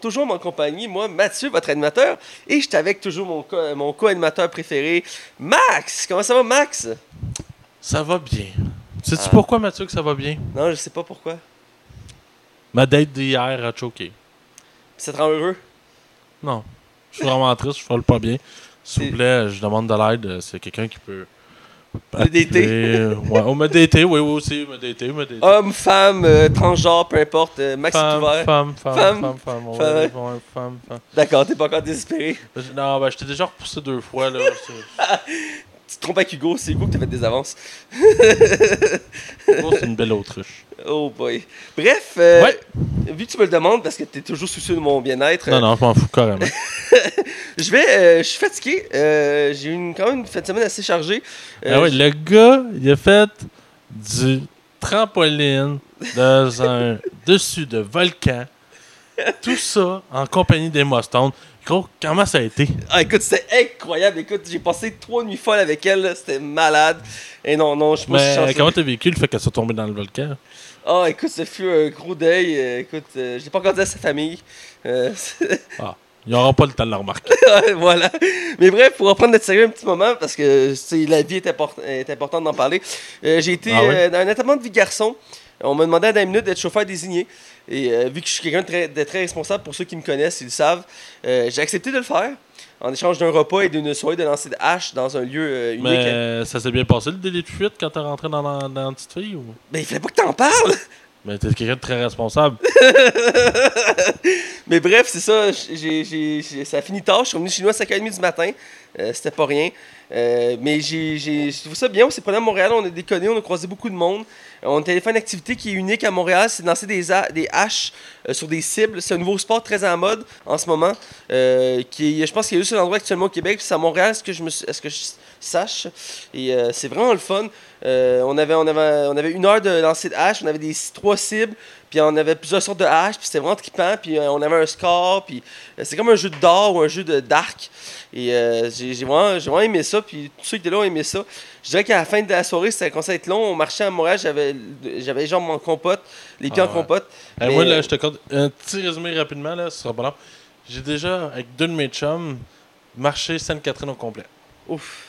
toujours en compagnie, moi, Mathieu, votre animateur, et j'étais avec toujours mon, co- mon co-animateur préféré, Max. Comment ça va, Max? Ça va bien. Sais-tu Ah. pourquoi, Mathieu, que ça va bien? Non, je sais pas pourquoi. Ma date d'hier a choqué. Ça te rend heureux? Non. Je suis vraiment triste, je le pas bien. S'il vous plaît, je demande de l'aide. euh, C'est quelqu'un qui peut. Dater. appeler- Ouais, on m'a daté, oui, oui, aussi. Me daté, me daté. Homme, femme, euh, transgenre, peu importe. euh, Max Femme, ouvert. femme, femme, Femme? femme, femme, Femme. femme, femme. D'accord, t'es pas encore désespéré? Non, ben, je t'ai déjà repoussé deux fois, là. Tu te trompes avec Hugo, c'est Hugo qui t'a fait des avances. Oh, c'est une belle autruche. Oh boy. Bref, euh, Ouais. vu que tu me le demandes, parce que t'es toujours soucieux de mon bien-être, Non, non, je m'en fous carrément. je vais, euh, je suis fatigué. Euh, J'ai eu une, quand même une fin de semaine assez chargée. Ah ouais, le gars, il a fait du trampoline dans un dessus de volcan. Tout ça en compagnie d'Emma Stone. Gros, comment ça a été? Ah, écoute, c'était incroyable. Écoute, j'ai passé trois nuits folles avec elle. C'était malade. Et non, non, je suis Mais chanceux. comment t'as vécu le fait qu'elle soit tombée dans le volcan? Ah, écoute, ce fut un gros deuil. Euh, écoute, euh, je l'ai pas encore dit à sa famille. Euh, Ils n'auront pas le temps de le remarquer. voilà. Mais bref, pour reprendre notre sérieux un petit moment, parce que la vie est, import- est importante d'en parler, euh, j'ai été Ah dans un enterrement de vie garçon. On m'a demandé à la minute d'être chauffeur désigné. Et vu que je suis quelqu'un de très, de très responsable, pour ceux qui me connaissent, ils le savent, j'ai accepté de le faire en échange d'un repas et d'une soirée de lancer de hache dans un lieu euh, unique. Mais euh, ça s'est bien passé le délai de fuite quand t'es rentré dans la, dans la petite fille? Ou... Mais il fallait pas que t'en parles! Mais t'es quelqu'un de très responsable. Mais bref, c'est ça. j'ai- j'ai- j'ai- ça a fini tard. Je suis revenu chez nous à 5h30 du matin. Euh, C'était pas rien. Euh, mais j'ai j'ai- trouvé ça bien. On s'est promené à Montréal. On a déconné. On a croisé beaucoup de monde. On allé faire une activité qui est unique à Montréal. C'est de lancer des, a- des haches euh, sur des cibles. C'est un nouveau sport très en mode en ce moment. euh, qui je pense qu'il y a juste un endroit actuellement au Québec. puis C'est à Montréal, ce que je, me, suis- à ce que je sache. Et euh, c'est vraiment le fun. On, avait, on, avait, on avait une heure de lancer de haches. On avait des trois cibles. Puis on avait plusieurs sortes de haches, puis c'était vraiment trippant, puis on avait un score, puis c'est comme un jeu de d'or ou un jeu de d'arc. Et j'ai j'ai vraiment, j'ai vraiment aimé ça, puis tous ceux qui étaient là ont aimé ça. Je dirais qu'à la fin de la soirée, ça commençait à être long. On marchait à Montréal, j'avais j'avais les jambes en compote, les pieds Ah en ouais. compote. Mais- moi, là, je te compte un petit résumé rapidement, là, ce sera pas long. J'ai déjà, avec deux de mes chums, marché Sainte-Catherine au complet. Ouf.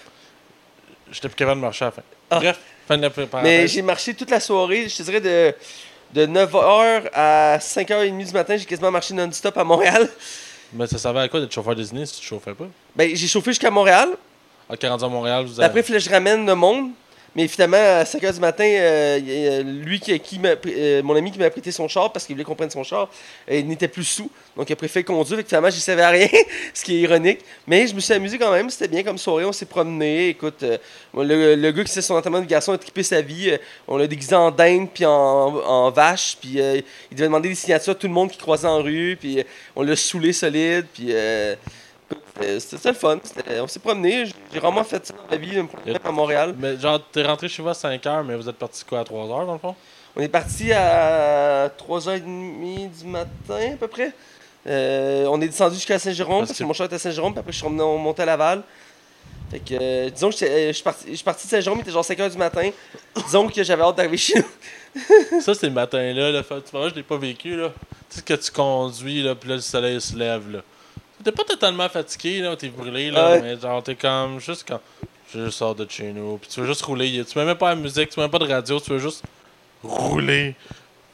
J'étais plus capable de marcher à la fin. Ah. Bref, fin de la Mais parenthèse. j'ai marché toute la soirée, je te dirais de, de 9h à 5h30 du matin, j'ai quasiment marché non-stop à Montréal. Mais ça servait à quoi d'être chauffeur désigné si tu chauffais pas? Ben, j'ai chauffé jusqu'à Montréal. À 40 ans à Montréal, vous avez... Après, il fallait que je ramène le monde. Mais finalement, à 5 h du matin, euh, lui qui, qui m'a euh, mon ami qui m'a prêté son char parce qu'il voulait qu'on prenne son char, il n'était plus sous. Donc, il a préféré conduire. Que finalement, ne savais rien, ce qui est ironique. Mais je me suis amusé quand même. C'était bien comme soirée. On s'est promené. Écoute, euh, le, le gars qui faisait son entraînement de garçon a trippé sa vie. On l'a déguisé en dinde puis en, en vache. Puis il devait demander des signatures à tout le monde qui croisait en rue. Puis on l'a saoulé solide. Puis. C'était le fun. On s'est promené. J'ai vraiment fait ça dans la vie, à Montréal. Mais genre, t'es rentré chez vous à 5 h mais vous êtes parti quoi à 3 h dans le fond? On est parti à 3h30 du matin à peu près. Euh, on est descendu jusqu'à Saint-Jérôme Parce parce que que- mon chat était à Saint-Jérôme, puis après je suis remonté- on montait à Laval. Fait que, euh, disons que euh, je suis parti, de Saint-Jérôme, il était genre 5h du matin. disons que j'avais hâte d'arriver chez nous. ça, c'est le matin-là, là. Fait- Moi, je l'ai pas vécu, là. Tu sais que tu conduis, là, puis là, le soleil se lève, là. T'es pas totalement fatigué, là, t'es brûlé, là, Ouais. mais genre, t'es comme juste quand. Je sors de chez nous, puis tu veux juste rouler. Tu mets même pas la musique, tu mets même pas de radio, tu veux juste rouler.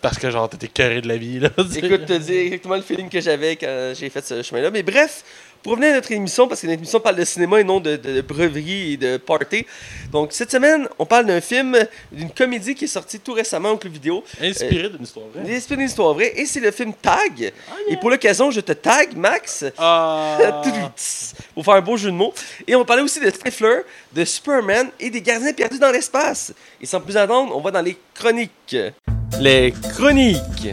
Parce que, genre, t'es écœuré de la vie, là. Écoute, te dire exactement le feeling que j'avais quand j'ai fait ce chemin-là. Mais bref, pour revenir à notre émission, parce que notre émission parle de cinéma et non de, de, de breverie et de party. Donc, cette semaine, on parle d'un film, d'une comédie qui est sortie tout récemment au club vidéo. Inspiré d'une histoire vraie. Inspiré d'une histoire vraie. Et c'est le film Tag. Et pour l'occasion, je te tag, Max. Ah! Pour faire un beau jeu de mots. Et on parlait aussi de Stifler, de Superman et des gardiens perdus dans l'espace. Et sans plus attendre, on va dans les chroniques. Les chroniques.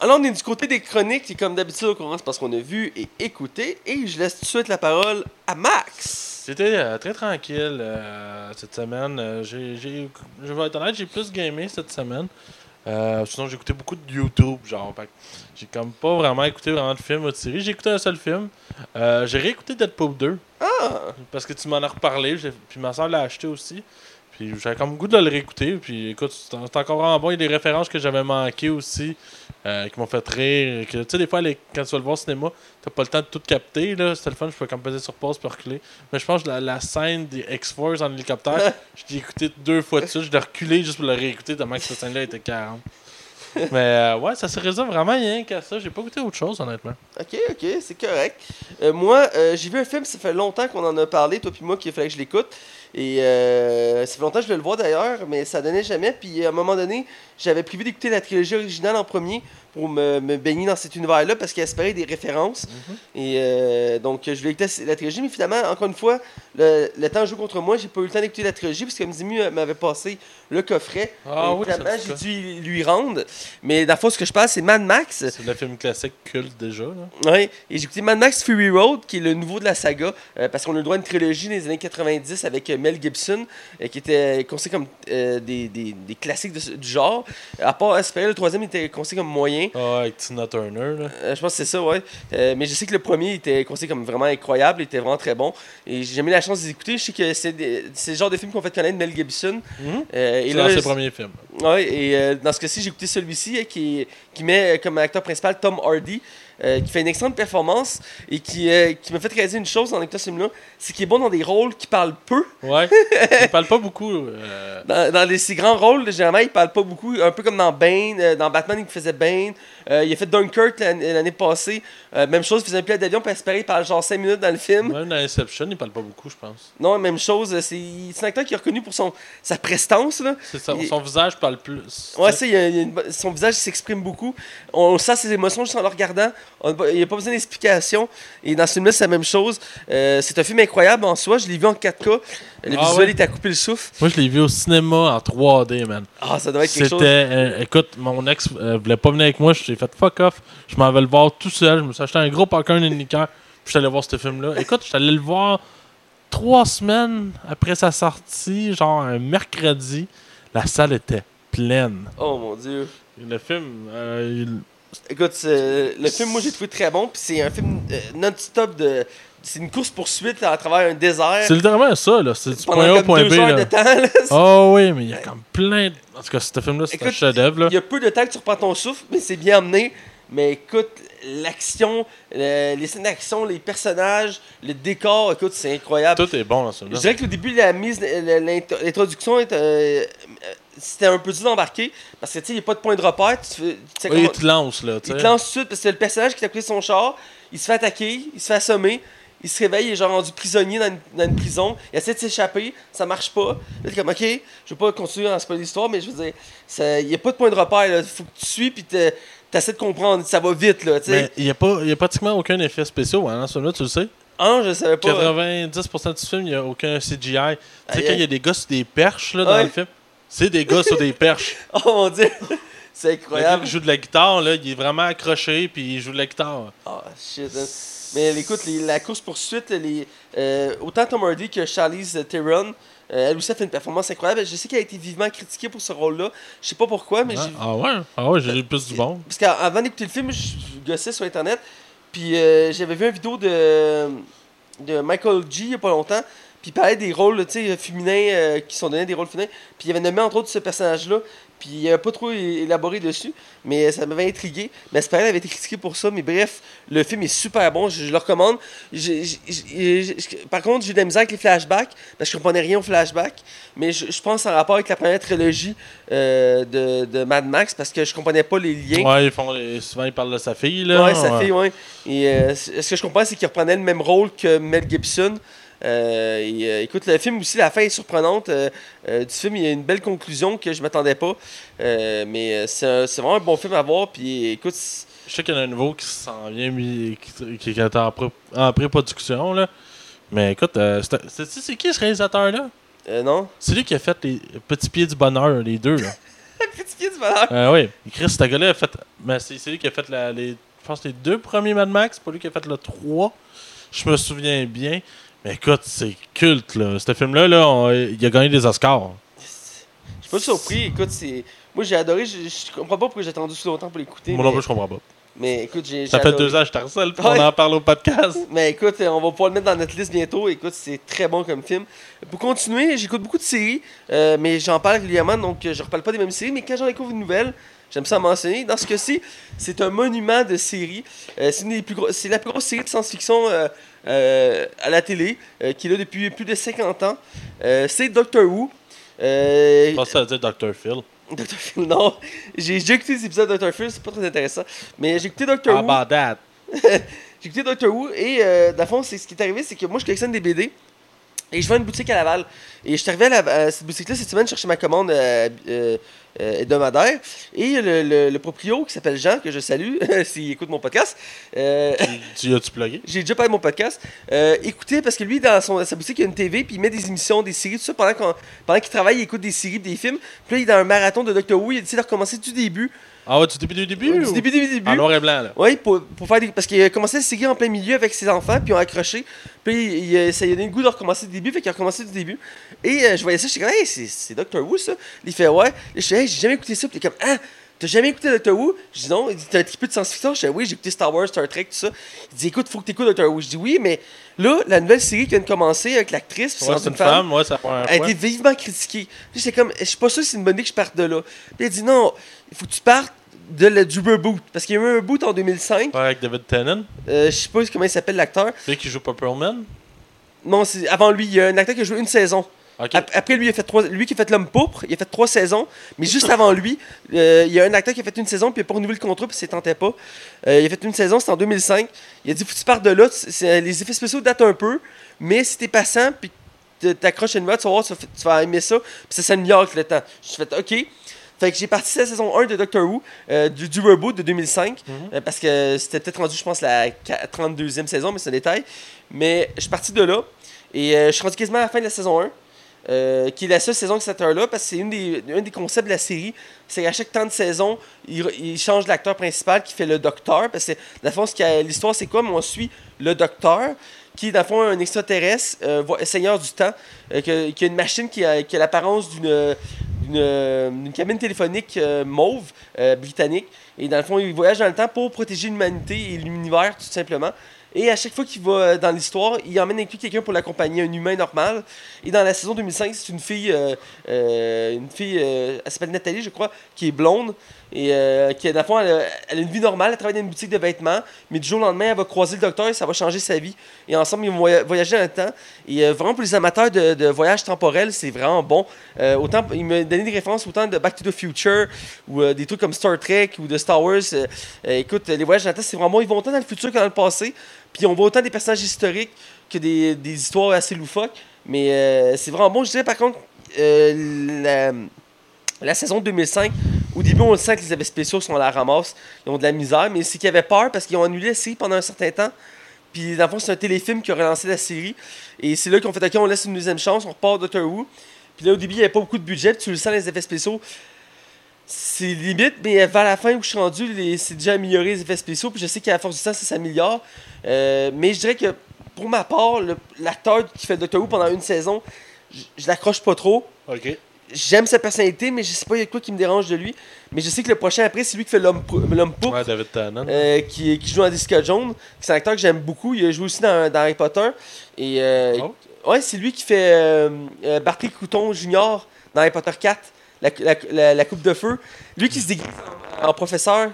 Alors, on est du côté des chroniques, et comme d'habitude, on commence parce qu'on a vu et écouté. Et je laisse tout de suite la parole à Max. C'était euh, très tranquille euh, cette semaine. Euh, j'ai, j'ai- je vais être honnête, j'ai plus gamé cette semaine. Sinon, j'ai écouté beaucoup de YouTube, genre. j'ai comme pas vraiment écouté vraiment de films ou de séries. J'ai écouté un seul film. J'ai réécouté Deadpool 2. Ah! Parce que tu m'en as reparlé. j'ai- Puis ma soeur l'a acheté aussi. Puis j'avais comme goût de le réécouter. Puis écoute, c'est encore vraiment bon. Il y a des références que j'avais manquées aussi, euh, qui m'ont fait rire. Tu sais, des fois, les- quand tu vas le voir au cinéma, t'as pas le temps de tout capter. Là. C'était le fun, je peux comme peser sur pause pour reculer. Mais je pense que la, la scène des X-Force en hélicoptère, je l'ai écouté deux fois de suite. Je l'ai reculé juste pour le réécouter, tellement que cette scène-là était 40. Mais euh, ouais, ça se résume vraiment rien qu'à ça. J'ai pas goûté autre chose, honnêtement. Ok, ok, c'est correct. Euh, moi, euh, j'ai vu un film, ça fait longtemps qu'on en a parlé, toi puis moi, qu'il fallait que je l'écoute. Et euh, ça fait longtemps que je voulais le voir d'ailleurs, mais ça donnait jamais. Puis à un moment donné, j'avais prévu d'écouter la trilogie originale en premier pour me, me baigner dans cet univers-là parce qu'il espérait des références. Et euh, donc, je voulais écouter la trilogie, mais finalement, encore une fois, le, le temps joue contre moi. J'ai pas eu le temps d'écouter la trilogie parce que Mzimu m'avait passé le coffret. Ah oui, j'ai dû lui rendre. Mais la fois, ce que je parle, c'est Mad Max. C'est le film classique culte déjà. Là. Ouais, et j'ai écouté Mad Max Fury Road, qui est le nouveau de la saga, euh, parce qu'on a le droit à une trilogie dans les années 90 avec euh, Mel Gibson, euh, qui était considéré comme des, des, des classiques de du genre. À part Espérer, le troisième était considéré comme moyen. Ah, avec Tina Turner. Là. Je pense que c'est ça, ouais. Mais je sais que le premier était considéré comme vraiment incroyable, il était vraiment très bon. Et j'ai jamais eu la chance d'écouter. Je sais que c'est des- le genre de film qu'on fait connaître Mel Gibson. Euh, et C'est là, dans ses premiers films. Ouais, et euh, dans ce cas-ci, j'ai écouté celui-ci euh, qui, qui met euh, comme acteur principal Tom Hardy, euh, qui fait une excellente performance et qui, euh, qui m'a fait réaliser une chose en écoutant ce film-là, c'est qu'il est bon dans des rôles qui parlent peu. Ouais. Il parle pas beaucoup. euh, Dans, dans les, ces grands rôles, généralement, il parle pas beaucoup, un peu comme dans Bane, euh, dans Batman, il faisait Bane. Il a fait Dunkirk l'an- l'année passée. Même chose, il faisait un pilote d'avion, puis espérer, il parle genre 5 minutes dans le film. Même dans Inception, il parle pas beaucoup, je pense. Non, même chose, c'est un acteur qui est reconnu pour son, sa prestance. Là. C'est ça, Il- Son visage parle plus. Ouais, ça, il y a- il y a une bo- son visage s'exprime beaucoup. On sent ses émotions juste en le regardant. Il n'y a pas besoin d'explication. Et dans ce film-là, c'est la même chose. Euh, c'est un film incroyable en soi. Je l'ai vu en 4K. Le Ah visuel ouais? était à couper le souffle. Moi, je l'ai vu au cinéma en 3D, man. Ah, ça doit être quelque C'était. euh, écoute, mon ex euh, voulait pas venir avec moi. J'ai fait fuck off. Je m'en vais le voir tout seul. Je me suis acheté un gros popcorn et une liqueur. Puis je suis allé voir ce film-là. Écoute, je suis allé le voir trois semaines après sa sortie, genre un mercredi. La salle était pleine. Oh mon dieu. Le film, euh, il- Écoute, c'est- le film, moi, j'ai trouvé très bon. Puis c'est un film euh, non-stop de. C'est une course-poursuite à travers un désert. c'est littéralement ça, là. C'est du point A au point B, là. de temps. là. Oh oui, mais il y a comme plein de... En tout cas, ce film-là, c'est un chef-d'œuvre, là. Il y a peu de temps que tu reprends ton souffle, mais c'est bien amené. Mais écoute, l'action, le- les scènes d'action, les personnages, le décor, écoute, c'est incroyable. Tout est bon dans ce Je dirais que au début, la mise, le- l'int- l'introduction, est, euh, euh, c'était un peu dur d'embarquer parce que tu sais, il n'y a pas de point de repère. Tu, fais- tu sais Oui, il te lance, là, tu il te lance tout de suite parce que le personnage qui t'a coupé son char, il se fait attaquer, il se fait assommer. Il se réveille, il est genre rendu prisonnier dans une, dans une prison. Il essaie de s'échapper, ça marche pas. Là, comme, ok, je vais pas continuer à spoiler l'histoire, mais je veux dire, il n'y a pas de point de repère. Il faut que tu suis, puis tu essaies de comprendre. Ça va vite, là. Mais il n'y a, pas- il y a pratiquement aucun effet spécial hein, dans ce film-là, tu le sais. Ah je savais pas. 90% du film, il n'y a aucun CGI. Tu sais, quand il y a des gars sur des perches, là, dans Ouais. le film, c'est des gars sur des perches. Oh mon dieu, c'est incroyable. qui joue de la guitare, là, il est vraiment accroché, puis il joue de la guitare. Ah, shit. hein. Mais écoute, les- la course-poursuite, euh, autant Tom Hardy que Charlize Theron, euh, elle aussi a fait une performance incroyable. Je sais qu'elle a été vivement critiquée pour ce rôle-là. Je sais pas pourquoi, mais Ah, j'ai. ah ouais? Ah ouais, j'ai plus du bon. Parce qu'avant d'écouter le film, je, je gossais sur Internet. Puis euh, j'avais vu une vidéo de, de Michael G il y a pas longtemps. Puis il parlait des rôles tu sais, féminins euh, qui sont donnés, des rôles féminins. Puis il avait nommé entre autres ce personnage-là. Puis il n'avait pas trop élaboré dessus. Mais ça m'avait intrigué. Mais elle avait été critiquée pour ça. Mais bref, le film est super bon. Je, je le recommande. Par contre, j'ai eu de la misère avec les flashbacks. Parce que je comprenais rien aux flashbacks. Mais je, pense en rapport avec la première trilogie euh, de, de Mad Max. Parce que je comprenais pas les liens. Ouais, ils font souvent ils parlent de sa fille, là. Ouais, sa fille, ouais. Et euh, ce que je comprends, c'est qu'il reprenait le même rôle que Mel Gibson. Euh, et, euh, écoute, le film aussi, la fin est surprenante. euh, du film, il y a une belle conclusion que je m'attendais pas. Mais c'est vraiment un bon film à voir. Puis écoute, Je sais qu'il y en a un nouveau qui s'en vient, qui, qui, qui est en, pré- en pré-production. Mais écoute, euh, c'est qui ce réalisateur-là? euh, non? C'est lui qui a fait les Petits Pieds du Bonheur, les deux, là. Petit pied du bonheur. Oui, Chris, ce gars-là a fait. Mais c'est c'est lui qui a fait la, les. Je pense les deux premiers Mad Max, c'est pas lui qui a fait le 3. Je me souviens bien. Mais écoute, c'est culte, là. Ce film-là, là, on- il a gagné des Oscars. Je suis pas surpris. Écoute, c'est. Moi, j'ai adoré. Je, je comprends pas pourquoi j'ai attendu si longtemps pour l'écouter. Moi non mais- plus, je comprends pas. Mais écoute, j'ai. Ça j'ai fait adoré. deux ans que je te harcèle, puis Ouais. on en parle au podcast. Mais écoute, on va pouvoir le mettre dans notre liste bientôt. Écoute, c'est très bon comme film. Pour continuer, j'écoute beaucoup de séries, euh, mais j'en parle régulièrement, donc euh, je reparle pas des mêmes séries. Mais quand j'en découvre une nouvelle, j'aime ça en mentionner. Dans ce cas-ci, c'est un monument de série. Euh, c'est, une des plus gros- c'est la plus grosse série de science-fiction euh, euh, à la télé, euh, qui est là depuis plus de 50 ans. C'est Doctor Who. Je pense que ça veut dire Dr. Phil. Dr. Phil, non. J'ai déjà écouté des épisodes de Dr. Phil, c'est pas très intéressant. Mais j'ai écouté Doctor How Who. about that? J'ai écouté Doctor Who et dans le fond, ce qui est arrivé, c'est que moi je collectionne des BD et je vais à une boutique à Laval. Et je suis arrivé à, la- à cette boutique-là cette semaine chercher ma commande euh, euh, euh, hebdomadaire. Et le, le, le proprio qui s'appelle Jean, que je salue s'il écoute mon podcast, euh, Tu as-tu plugué? j'ai déjà parlé de mon podcast. Écoutez, parce que lui, dans son, sa boutique, il y a une TV, puis il met des émissions, des séries, tout ça. Pendant qu'il travaille, il écoute des séries, des films. Puis là, il est dans un marathon de Doctor Who. Il a décidé de recommencer du début. Ah ouais, tu début du début? Du ou- début, début, début. En noir et blanc, là. Oui, pour, pour faire des... Parce qu'il a commencé à se séguer en plein milieu avec ses enfants, puis ils ont accroché. Puis il, il- ça lui a donné le goût de recommencer du début, fait qu'il a recommencé du début. Et euh, je voyais ça, j'étais comme, hey, c'est, c'est Doctor Who ça. Il fait, ouais. Là, je fais, hey, j'ai jamais écouté ça. Puis il est comme, ah, t'as jamais écouté Doctor Who? Je dis, non. Il dit, t'as un petit peu de science-fiction? Je dis, oui, j'ai écouté Star Wars, Star Trek, tout ça. Il dit, écoute, faut que t'écoutes Doctor Who. Je dis, oui, mais là, la nouvelle série qui vient de commencer avec l'actrice, Ouais, c'est c'est une femme, ouais, c'est la première elle a été vivement critiquée. Puis j'étais comme, je suis pas sûr que c'est une bonne idée que je parte de là. Puis elle dit, non, il faut que tu partes de le, du reboot. Parce qu'il y a eu un reboot en 2005. Ouais, avec David Tennant. Euh, je sais pas comment il s'appelle l'acteur. Celui qui joue Purple Man. Non, c'est avant lui. Il y a un acteur qui a joué une saison. Après lui, il a fait trois, lui qui a fait l'homme pourpre, il a fait trois saisons. Mais juste avant lui, euh, il y a un acteur qui a fait une saison puis il n'a pas renouvelé le contrat puis il ne tentait pas. Euh, il a fait une saison, c'était en 2005. Il a dit faut que tu partes de là. Les effets spéciaux datent un peu, mais si t'es passant puis que t'accroches une note, tu vas voir, tu vas, tu vas aimer ça. Puis ça s'améliore avec le temps. Je fait OK. Fait que j'ai parti la saison 1 de Doctor Who, euh, du, du reboot de 2005, euh, parce que c'était peut-être rendu, je pense, la qua- 32e saison, mais c'est un détail. Mais je suis parti de là, et euh, je suis rendu quasiment à la fin de la saison 1, euh, qui est la seule saison que cette heure-là, parce que c'est une des, un des concepts de la série, c'est qu'à chaque temps de saison, il, il change l'acteur principal qui fait le docteur, parce que dans le fond, l'histoire, c'est quoi? On suit le docteur, qui est dans le fond un extraterrestre, euh, vo- seigneur du temps, euh, que- qui a une machine qui a, qui a l'apparence d'une d'une euh, cabine téléphonique euh, mauve euh, britannique. Et dans le fond, il voyage dans le temps pour protéger l'humanité et l'univers, tout simplement. Et à chaque fois qu'il va euh, dans l'histoire, il emmène avec lui quelqu'un pour l'accompagner, un humain normal. Et dans la saison 2005, c'est une fille, euh, euh, une fille, elle s'appelle Nathalie, je crois, qui est blonde. Et euh, qui, dans le elle a, une vie normale, elle travaille dans une boutique de vêtements, mais du jour au lendemain, elle va croiser le docteur et ça va changer sa vie. Et ensemble, ils vont voya- voyager dans le temps. Et euh, vraiment, pour les amateurs de, de voyage temporel, c'est vraiment bon. Euh, autant, il m'a donné des références autant de Back to the Future ou euh, des trucs comme Star Trek ou de Star Wars. Euh, écoute, les voyages dans le temps, c'est vraiment bon. Ils vont autant dans le futur que dans le passé. Puis on voit autant des personnages historiques que des, des histoires assez loufoques. Mais c'est vraiment bon. Je dirais par contre, la, la saison 2005, au début, on le sent que les effets spéciaux sont à la ramasse. Ils ont de la misère, mais c'est qu'ils avaient peur parce qu'ils ont annulé la série pendant un certain temps. Puis, dans le fond, c'est un téléfilm qui a relancé la série. Et c'est là qu'on fait OK, on laisse une deuxième chance, on repart Doctor Who. Puis là, au début, il n'y avait pas beaucoup de budget, puis tu le sens, les effets spéciaux. C'est limite, mais vers la fin où je suis rendu, c'est déjà amélioré les effets spéciaux. Puis je sais qu'à force du temps, ça s'améliore. Euh, mais je dirais que pour ma part, l'acteur qui fait Doctor Who pendant une saison, je, je l'accroche pas trop Ok. J'aime sa personnalité, mais je sais pas il y a quoi qui me dérange de lui. Mais je sais que le prochain après, c'est lui qui fait l'homme pou- l'homme pourpre, Ouais, David euh, qui, qui joue dans Jessica Jones. C'est un acteur que j'aime beaucoup. Il a joué aussi dans, dans Harry Potter. Et euh, Oh. ouais, c'est lui qui fait euh, euh, Bartley Couton Jr. dans Harry Potter 4, la, la, la- la coupe de feu. Lui qui se déguise en, en professeur.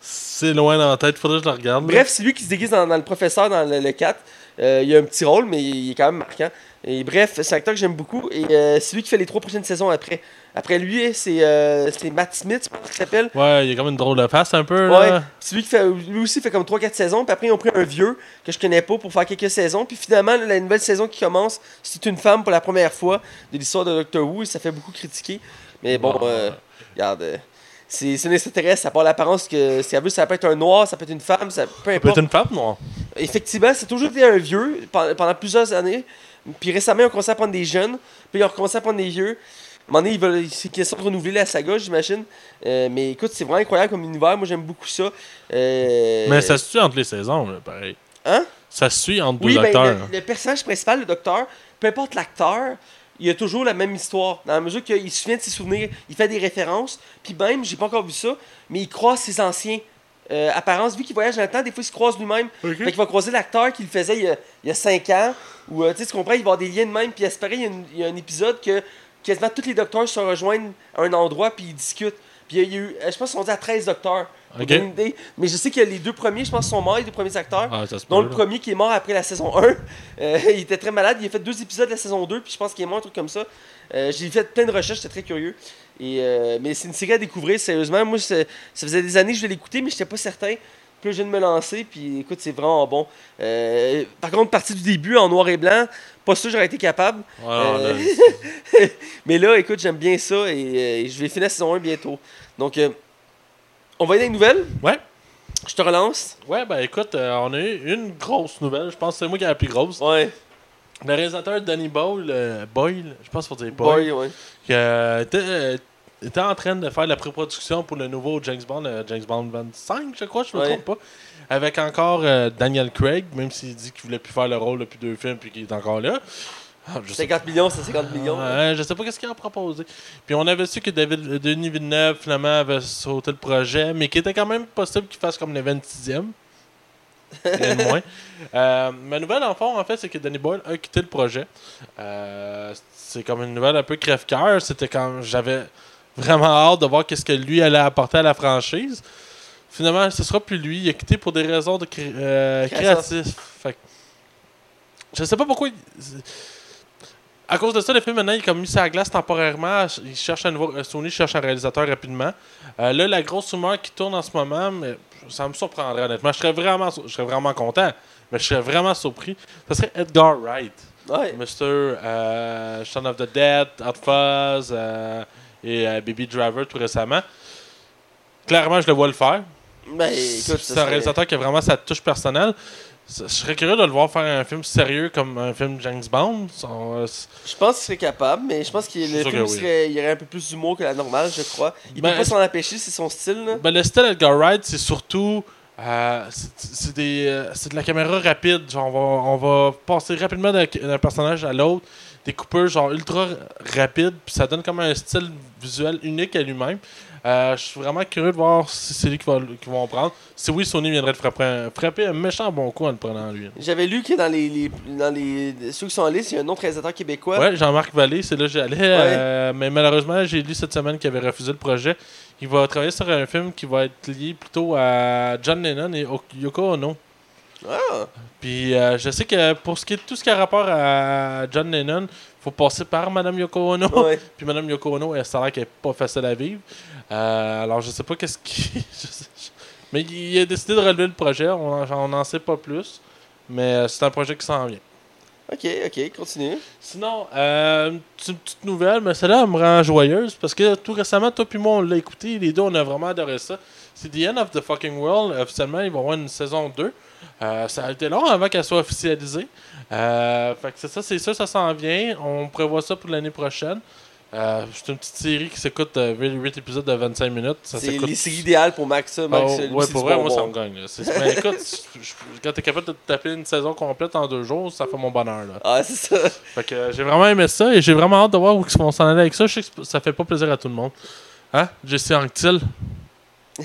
C'est- loin dans la tête, faudrait que je le regarde. Bref, c'est lui qui se déguise dans, dans le professeur dans le, le 4. Euh, il a un petit rôle, mais il est quand même marquant. Et bref, c'est un acteur que j'aime beaucoup. Et euh, c'est lui qui fait les trois prochaines saisons après. Après lui, c'est euh, c'est Matt Smith, je pense qu'il s'appelle. Ouais, il y a comme une drôle de face un peu. Ouais. C'est lui qui fait. Lui aussi fait comme 3-4 saisons. Puis après, ils ont pris un vieux que je connais pas pour faire quelques saisons. Puis finalement, la nouvelle saison qui commence, c'est une femme pour la première fois de l'histoire de Doctor Who. Et ça fait beaucoup critiquer. Mais bon, euh, regarde. euh, c'est c'est un extraterrestre, ça part l'apparence que si elle veut, ça peut être un noir, ça peut être une femme, ça, peu Ça peut importe. être une femme, non? Effectivement, c'est toujours été un vieux pendant plusieurs années. Puis récemment, ils ont commencé à prendre des jeunes. Puis ils ont recommencé à prendre des vieux. À un moment donné, ils veulent, c'est question de renouveler la saga, j'imagine. Euh, mais écoute, c'est vraiment incroyable comme univers. Moi, j'aime beaucoup ça. Euh, Mais ça se suit entre les saisons, là, pareil. Hein? Ça se suit entre deux Oui, ben, acteurs. le, le personnage principal, le docteur, peu importe l'acteur, il a toujours la même histoire. Dans la mesure qu'il se souvient de ses souvenirs, il fait des références. Puis même, j'ai pas encore vu ça, mais il croise ses anciens euh, apparence, vu qu'il voyage dans le temps, des fois il se croise lui-même. Ok. Fait qu'il va croiser l'acteur qui le faisait il y a, il y a 5 ans. Ou euh, tu sais, tu comprends, il va y avoir des liens de même. Puis à pareil, il y a une- il y, a un épisode que quasiment tous les docteurs se rejoignent à un endroit puis ils discutent. Puis il y a eu, euh, je pense sont dit à 13 docteurs. pour Ok. donner une idée. Mais je sais que les deux premiers, je pense, sont morts, les deux premiers acteurs. Ah, Dont le là. premier qui est mort après la saison 1. Euh, il était très malade. Il a fait deux épisodes de la saison 2, puis je pense qu'il est mort, un truc comme ça. Euh, J'ai fait plein de recherches, j'étais très curieux. Et, euh, mais c'est une série à découvrir, sérieusement. Moi, ça faisait des années que je voulais l'écouter, mais j'étais pas certain. Puis je viens de me lancer, puis écoute, c'est vraiment bon. Euh, par contre, partie du début, en noir et blanc, pas sûr que j'aurais été capable. Ouais, Euh, là, Mais là, écoute, j'aime bien ça et euh, je vais finir la saison 1 bientôt. Donc, euh, on va y aller avec les nouvelles? Ouais. Je te relance. Ouais, ben écoute, on a eu une grosse nouvelle. Je pense que c'est moi qui ai la plus grosse. Ouais. Le réalisateur Danny Boyle, Boyle, je pense qu'il faut dire Boyle, Boy, ouais. qui était, euh, était en train de faire la pré-production pour le nouveau James Bond, euh, James Bond 25, je crois, je me Ouais. trompe pas. Avec encore euh, Daniel Craig, même s'il dit qu'il voulait plus faire le rôle depuis deux films puis qu'il est encore là. Ah, je sais 50 millions, c'est 50 millions. Ouais, je sais pas qu'est-ce qu'il a proposé. Puis on avait su que David, euh, Denis Villeneuve finalement avait sauté le projet, mais qu'il était quand même possible qu'il fasse comme le 26e. Rien de moins. Euh, ma nouvelle en fond, en fait, c'est que Danny Boyle a quitté le projet. Euh, c'est comme une nouvelle un peu crève-cœur. C'était quand j'avais vraiment hâte de voir qu'est-ce que lui allait apporter à la franchise. Finalement, ce sera plus lui. Il a quitté pour des raisons de cré- euh, créatifs. Fait que- je sais pas pourquoi. il- à cause de ça, le film maintenant il est comme mis sur la glace temporairement. Il cherche un nouveau, Sony cherche un réalisateur rapidement. Euh, là, la grosse rumeur qui tourne en ce moment, mais ça me surprendrait honnêtement. Je serais vraiment, je serais vraiment content, mais je serais vraiment surpris. Ce serait Edgar Wright, Ouais. Mr. Euh, Shaun of the Dead, Hot Fuzz euh, et euh, Baby Driver tout récemment. Clairement, je le vois le faire. Ben, écoute, c'est un réalisateur qui a vraiment sa touche personnelle. Je serais curieux de le voir faire un film sérieux comme un film James Bond. Son, euh, Je pense qu'il serait capable, mais je pense que oui. serait, il y aurait un peu plus d'humour que la normale, je crois. Il Ben, peut pas s'en empêcher, c'est son style. Là. Ben, le style Edgar Wright, c'est surtout. euh, c'est- c'est des, euh, c'est de la caméra rapide. Genre, on, va, on va passer rapidement d'un d'un personnage à l'autre. Des coupeurs genre ultra rapides. Puis ça donne comme un style visuel unique à lui-même. Euh, je suis vraiment curieux de voir si c'est lui qui va, qui en prendre. Si oui, Sony viendrait de frapper un, frapper un méchant bon coup en le prenant lui. J'avais lu que dans les, les- dans les ceux qui sont en liste, il y a un autre réalisateur québécois. Ouais, Jean-Marc Vallée, c'est là que j'allais. euh, mais malheureusement, j'ai lu cette semaine qu'il avait refusé le projet. Il va travailler sur un film qui va être lié plutôt à John Lennon et Yoko Ono. Ah, Puis euh, je sais que pour ce qui est tout ce qui a rapport à John Lennon, faut passer par Madame Yoko Ono. ouais. Puis Madame Yoko Ono, elle, ça a l'air qu'elle est pas facile à vivre. Euh, alors je sais pas qu'est-ce qui. Mais il a décidé de relever le projet. On n'en sait pas plus. Mais euh, c'est un projet qui s'en vient. Ok, ok, continue. Sinon, euh, une petite nouvelle, mais celle-là elle me rend joyeuse parce que tout récemment, toi et moi, on l'a écouté. Les deux, on a vraiment adoré ça. C'est The End of the Fucking World. Officiellement, ils vont avoir une saison 2. Euh, ça a été long avant qu'elle soit officialisée. Euh, fait que c'est ça, c'est ça, ça s'en vient. On prévoit ça pour l'année prochaine. Euh, c'est une petite série qui s'écoute euh, 8 épisodes de 25 minutes. C'est les séries idéales pour Max. Max lui, ouais, pour vrai, moi, ça me gagne. mais écoute, quand t'es capable de taper une saison complète en deux jours, ça fait mon bonheur. Là. Ah, c'est ça. Fait que j'ai vraiment aimé ça et j'ai vraiment hâte de voir où ils vont s'en aller avec ça. Je sais que ça fait pas plaisir à tout le monde. Hein? Jesse Anctil.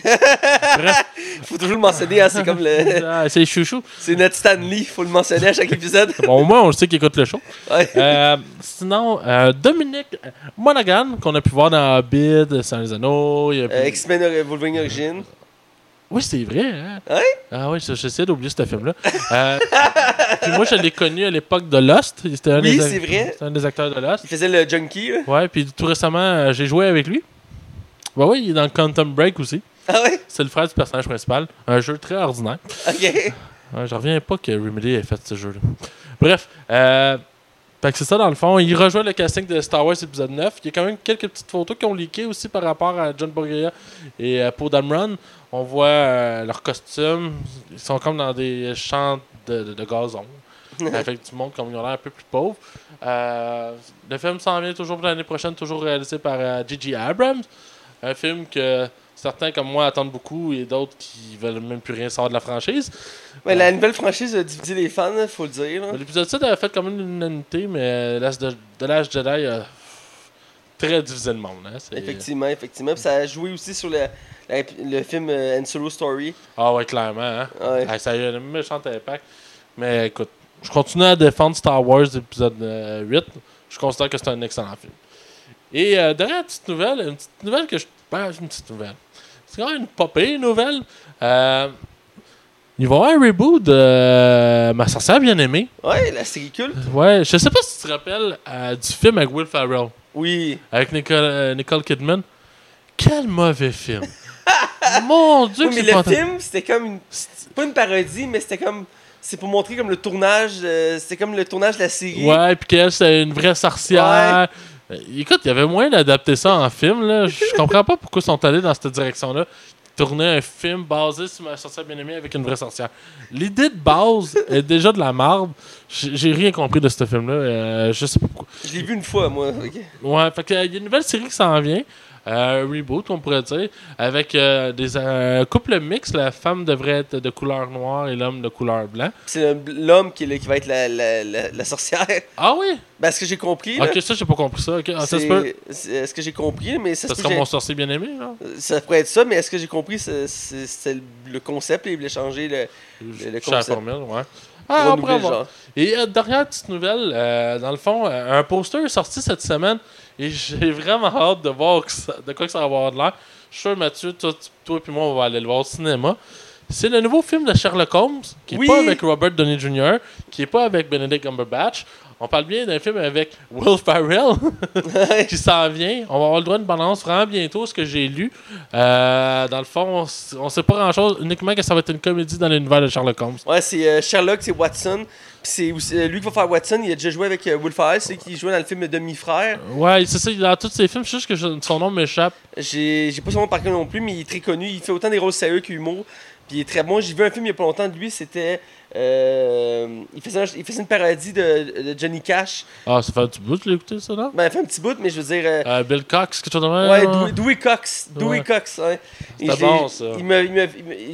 Faut toujours le mentionner, hein, c'est comme le. Ah, c'est chouchou. C'est notre Stanley, faut le mentionner à chaque épisode. Bon, au moins, on le sait qu'il écoute le show. Ouais. Euh, sinon, euh, Dominique Monaghan, qu'on a pu voir dans Hobbit, Sans les Anneaux. Euh, X-Men Wolverine Origin. Oui, c'est vrai. Hein? Ouais? Ah oui, j'essaie d'oublier ce film-là. Euh, puis moi, je l'ai connu à l'époque de Lost. C'était un Oui, c'est vrai. c'était un des acteurs de Lost. Il faisait le junkie, là. Ouais, puis tout récemment, j'ai joué avec lui. Bah oui, il est dans Quantum Break aussi. Ah? C'est le frère du personnage principal. Un jeu très ordinaire. Ok. Ouais, je reviens pas que Remedy ait fait ce jeu-là. Bref, euh, fait que c'est ça dans le fond. Il rejoint le casting de Star Wars épisode 9. Il y a quand même quelques petites photos qui ont leaké aussi par rapport à John Boyega et euh, Poe Dameron. On voit euh, leurs costumes. Ils sont comme dans des champs de, de- de gazon. Avec du monde comme ils ont l'air un peu plus pauvres. Euh, le film s'en vient toujours pour l'année prochaine, toujours réalisé par J.J. Abrams. Un film que certains comme moi attendent beaucoup et d'autres qui veulent même plus rien savoir de la franchise. Ouais, la nouvelle franchise a divisé les fans, faut le dire. Mais L'épisode 7 avait fait comme une unanimité, mais de, de l'âge Jedi a très divisé le monde. Hein. Effectivement, effectivement. Puis ça a joué aussi sur la, La- le film euh, Solo Story. Ah ouais, clairement. Hein? Ouais. Ah, ça a eu un méchant impact. Mais écoute, je continue à défendre Star Wars épisode euh, 8. Je considère que c'est un excellent film. Et euh, dernière petite nouvelle, une petite nouvelle que je. Ben, une petite nouvelle. C'est quand même une popée nouvelle. Euh, il va y avoir un reboot de euh, Ma sorcière bien-aimée. Ouais, la série culte. Ouais, je sais pas si tu te rappelles euh, du film avec Will Ferrell, Oui. avec Nicole, euh, Nicole Kidman. Quel mauvais film. Mon dieu, Oui, mais le film, c'était comme une. Pas une parodie, mais c'était comme. C'est pour montrer comme le tournage. euh, c'était comme le tournage de la série. Ouais, puis qu'elle, c'est une vraie sorcière. Euh, Écoute, il y avait moyen d'adapter ça en film. Là. Je comprends pas pourquoi ils sont allés dans cette direction-là. Tourner un film basé sur ma sorcière bien-aimée avec une vraie sorcière. L'idée de base est déjà de la marde. J'ai rien compris de ce film-là. Euh, je sais pas pourquoi. Je l'ai vu une fois, moi. ok. Ouais, fait que, euh, il y a une nouvelle série qui s'en vient. Euh, un reboot, on pourrait dire. Avec euh, des couples mixtes. La femme devrait être de couleur noire et l'homme de couleur blanc. C'est le- l'homme qui, le- va être la, la, la, la sorcière. Ah oui? Ben, ce que j'ai compris. là, Ok, ça, j'ai pas compris ça. Ok, ah, ça se c'est- peut. c'est ce que j'ai compris, mais ça, Ça se sera mon sorcier bien-aimé, ça pourrait être ça, mais est-ce que j'ai compris, c'est- le concept et il voulait changer le. Le la concept. formule, ouais. Ah, on le genre. Et euh, dernière petite nouvelle, euh, dans le fond, euh, un poster est sorti cette semaine et j'ai vraiment hâte de voir que ça- de quoi que ça va avoir de l'air. Je suis sûr, Mathieu, toi, toi et moi, on va aller le voir au cinéma. C'est le nouveau film de Sherlock Holmes, qui n'est Oui. pas avec Robert Downey Jr., qui n'est pas avec Benedict Cumberbatch. On parle bien d'un film avec Will Ferrell qui s'en vient. On va avoir le droit à une balance vraiment bientôt, ce que j'ai lu. Euh, dans le fond, on on sait pas grand-chose, uniquement que ça va être une comédie dans l'univers de Sherlock Holmes. Ouais, c'est euh, Sherlock, c'est Watson. Puis c'est euh, lui qui va faire Watson, il a déjà joué avec Will Ferrell, c'est lui qui jouait dans le film Demi-frère. Ouais, c'est ça, dans tous ses films, c'est juste que je- son nom m'échappe. J'ai j'ai pas son nom par cœur non plus, mais il est très connu. Il fait autant des rôles sérieux qu'humour. Puis il est très bon. J'ai vu un film il y a pas longtemps de lui, c'était. Euh, il, faisait un- il faisait une parodie de, de Johnny Cash. Ah, ça fait un petit bout, tu l'as écouté, ça, non? Ben, il fait un petit bout, mais je veux dire. euh, Euh, Bill Cox, quelque chose de même? Ouais? Dewey, Dewey Cox. Dewey Ouais. Cox, ouais. C'était bon, ça.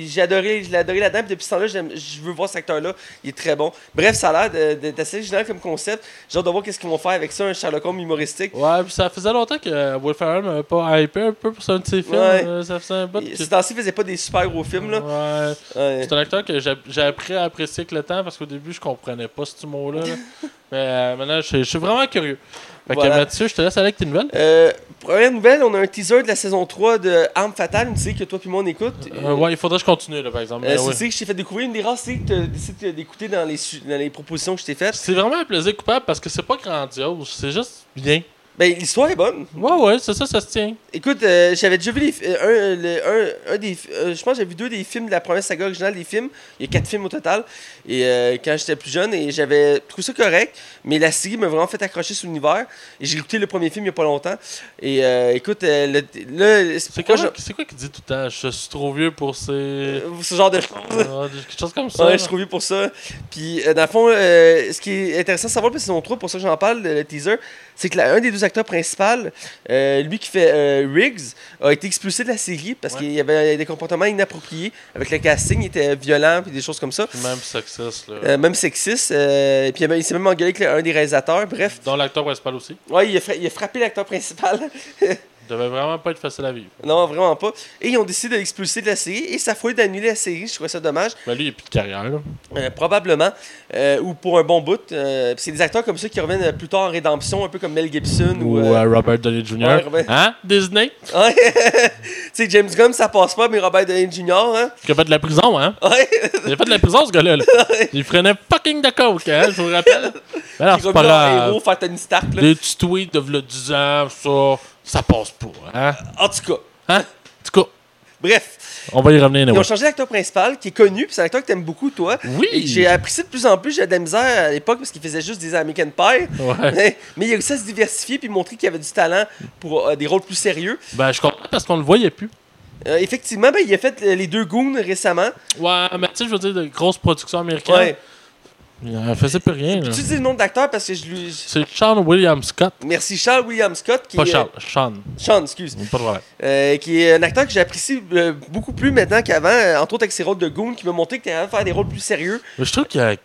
J'ai adoré, je l'ai adoré là-dedans. Puis depuis ce temps-là, je veux voir cet acteur-là. Il est très bon. Bref, ça a l'air de- d'assez génial comme concept. J'ai hâte de voir qu'est-ce qu'ils vont faire avec ça, un Sherlock Holmes humoristique. Ouais, puis ça faisait longtemps que Will Ferrell m'avait pas hypé un peu pour ça, un de ses films. Ouais. Euh, ça faisait un bout. Ces temps-ci, il faisait pas des super gros films, là. Ouais. Ouais. C'est un acteur que j'ai j'ai appris à apprécier avec le temps parce qu'au début, je comprenais pas ce mot-là. là. Mais euh, maintenant, je je suis vraiment curieux. Fait Voilà. que Mathieu, je te laisse aller avec tes nouvelles. Euh, première nouvelle, on a un teaser de la saison 3 de Arme Fatale, une série que toi puis moi on écoute. Euh, ouais, il faudrait que je continue, là, par exemple. Euh, Mais c'est ouais. une série que je t'ai fait découvrir, une des rares séries que tu décidé d'écouter dans les, su- dans les propositions que je t'ai faites. C'est vraiment un plaisir coupable parce que c'est pas grandiose, c'est juste bien. Ben, l'histoire est bonne. Ouais, ouais, c'est ça, ça se tient. Écoute, euh, j'avais déjà vu les, euh, un, le- un, un des. euh, je pense que j'avais vu deux des films de la première saga originale des films. Il y a quatre films au total. Et euh, quand j'étais plus jeune, et j'avais trouvé ça correct. Mais la série m'a vraiment fait accrocher sur l'univers. Et j'ai écouté le premier film il n'y a pas longtemps. Et euh, écoute, euh, le- là, c'est quoi, c'est quoi qui dit tout le temps? Je suis trop vieux pour ces. je- euh, ce genre de choses. Quelque chose comme ça. Ouais, je suis trop vieux pour ça. Puis, euh, dans le fond, ce qui est intéressant de savoir pour la saison 3, pour ça que j'en parle, le, le teaser, c'est que la- un des deux acteurs principaux, lui qui fait Riggs, a été expulsé de la série parce Ouais. qu'il y avait des comportements inappropriés avec le casting, il était violent puis des choses comme ça. Même sexiste, là. Euh, même sexiste. euh, puis il, s'est même engueulé avec un des réalisateurs. Bref, Dont l'acteur principal aussi. ouais, il, a il a frappé l'acteur principal. devait vraiment pas être facile à vivre. non, vraiment pas. Et ils ont décidé de l'expulser de la série et ça foi d'annuler la série. Je trouvais ça dommage. Mais lui, il a plus de carrière. là. Euh, probablement. Euh, ou pour un bon bout. Euh, c'est des acteurs comme ça qui reviennent plus tard en rédemption, un peu comme Mel Gibson ou. Ou Robert Downey Jr. Ouais, Robert- Hein? Disney? ouais. tu sais, James Gunn, ça passe pas, mais Robert Downey Jr., hein? Qui a fait de la prison, hein? Ouais. Il a fait de la prison, ce gars-là. là. Il prenait fucking de coke, hein? Je vous le rappelle. Mais alors, Qui c'est pas grave. héros faire Tony Stark, là. Des petits tweets de v'là 10 ans, ça, ça passe pas, hein? En tout cas. Hein? En tout cas, Bref. on va y revenir. Ils ont changé l'acteur principal, qui est connu, puis c'est un acteur que t'aimes beaucoup, toi. Oui! Et j'ai apprécié de plus en plus, j'ai de la misère à l'époque parce qu'il faisait juste des American Pie. Ouais. Mais il a réussi à se diversifier puis montrer qu'il avait du talent pour euh, des rôles plus sérieux. Ben, je comprends parce qu'on le voyait plus. Euh, effectivement, ben, il a fait euh, les deux Goons récemment. Ouais, mais tu sais, je veux dire, de grosses productions américaines. Ouais. Il faisait plus rien, là. Tu dis le nom de l'acteur parce que je lui. C'est Sean William Scott. Merci Charles William Scott, qui Pas est. Charles, Sean. Sean, excuse. Pas de problème. Euh, qui est un acteur que j'apprécie euh, beaucoup plus maintenant qu'avant, euh, entre autres avec ses rôles de Goon, qui m'a montré que tu capable de faire des rôles plus sérieux. Mais je trouve qu'il y a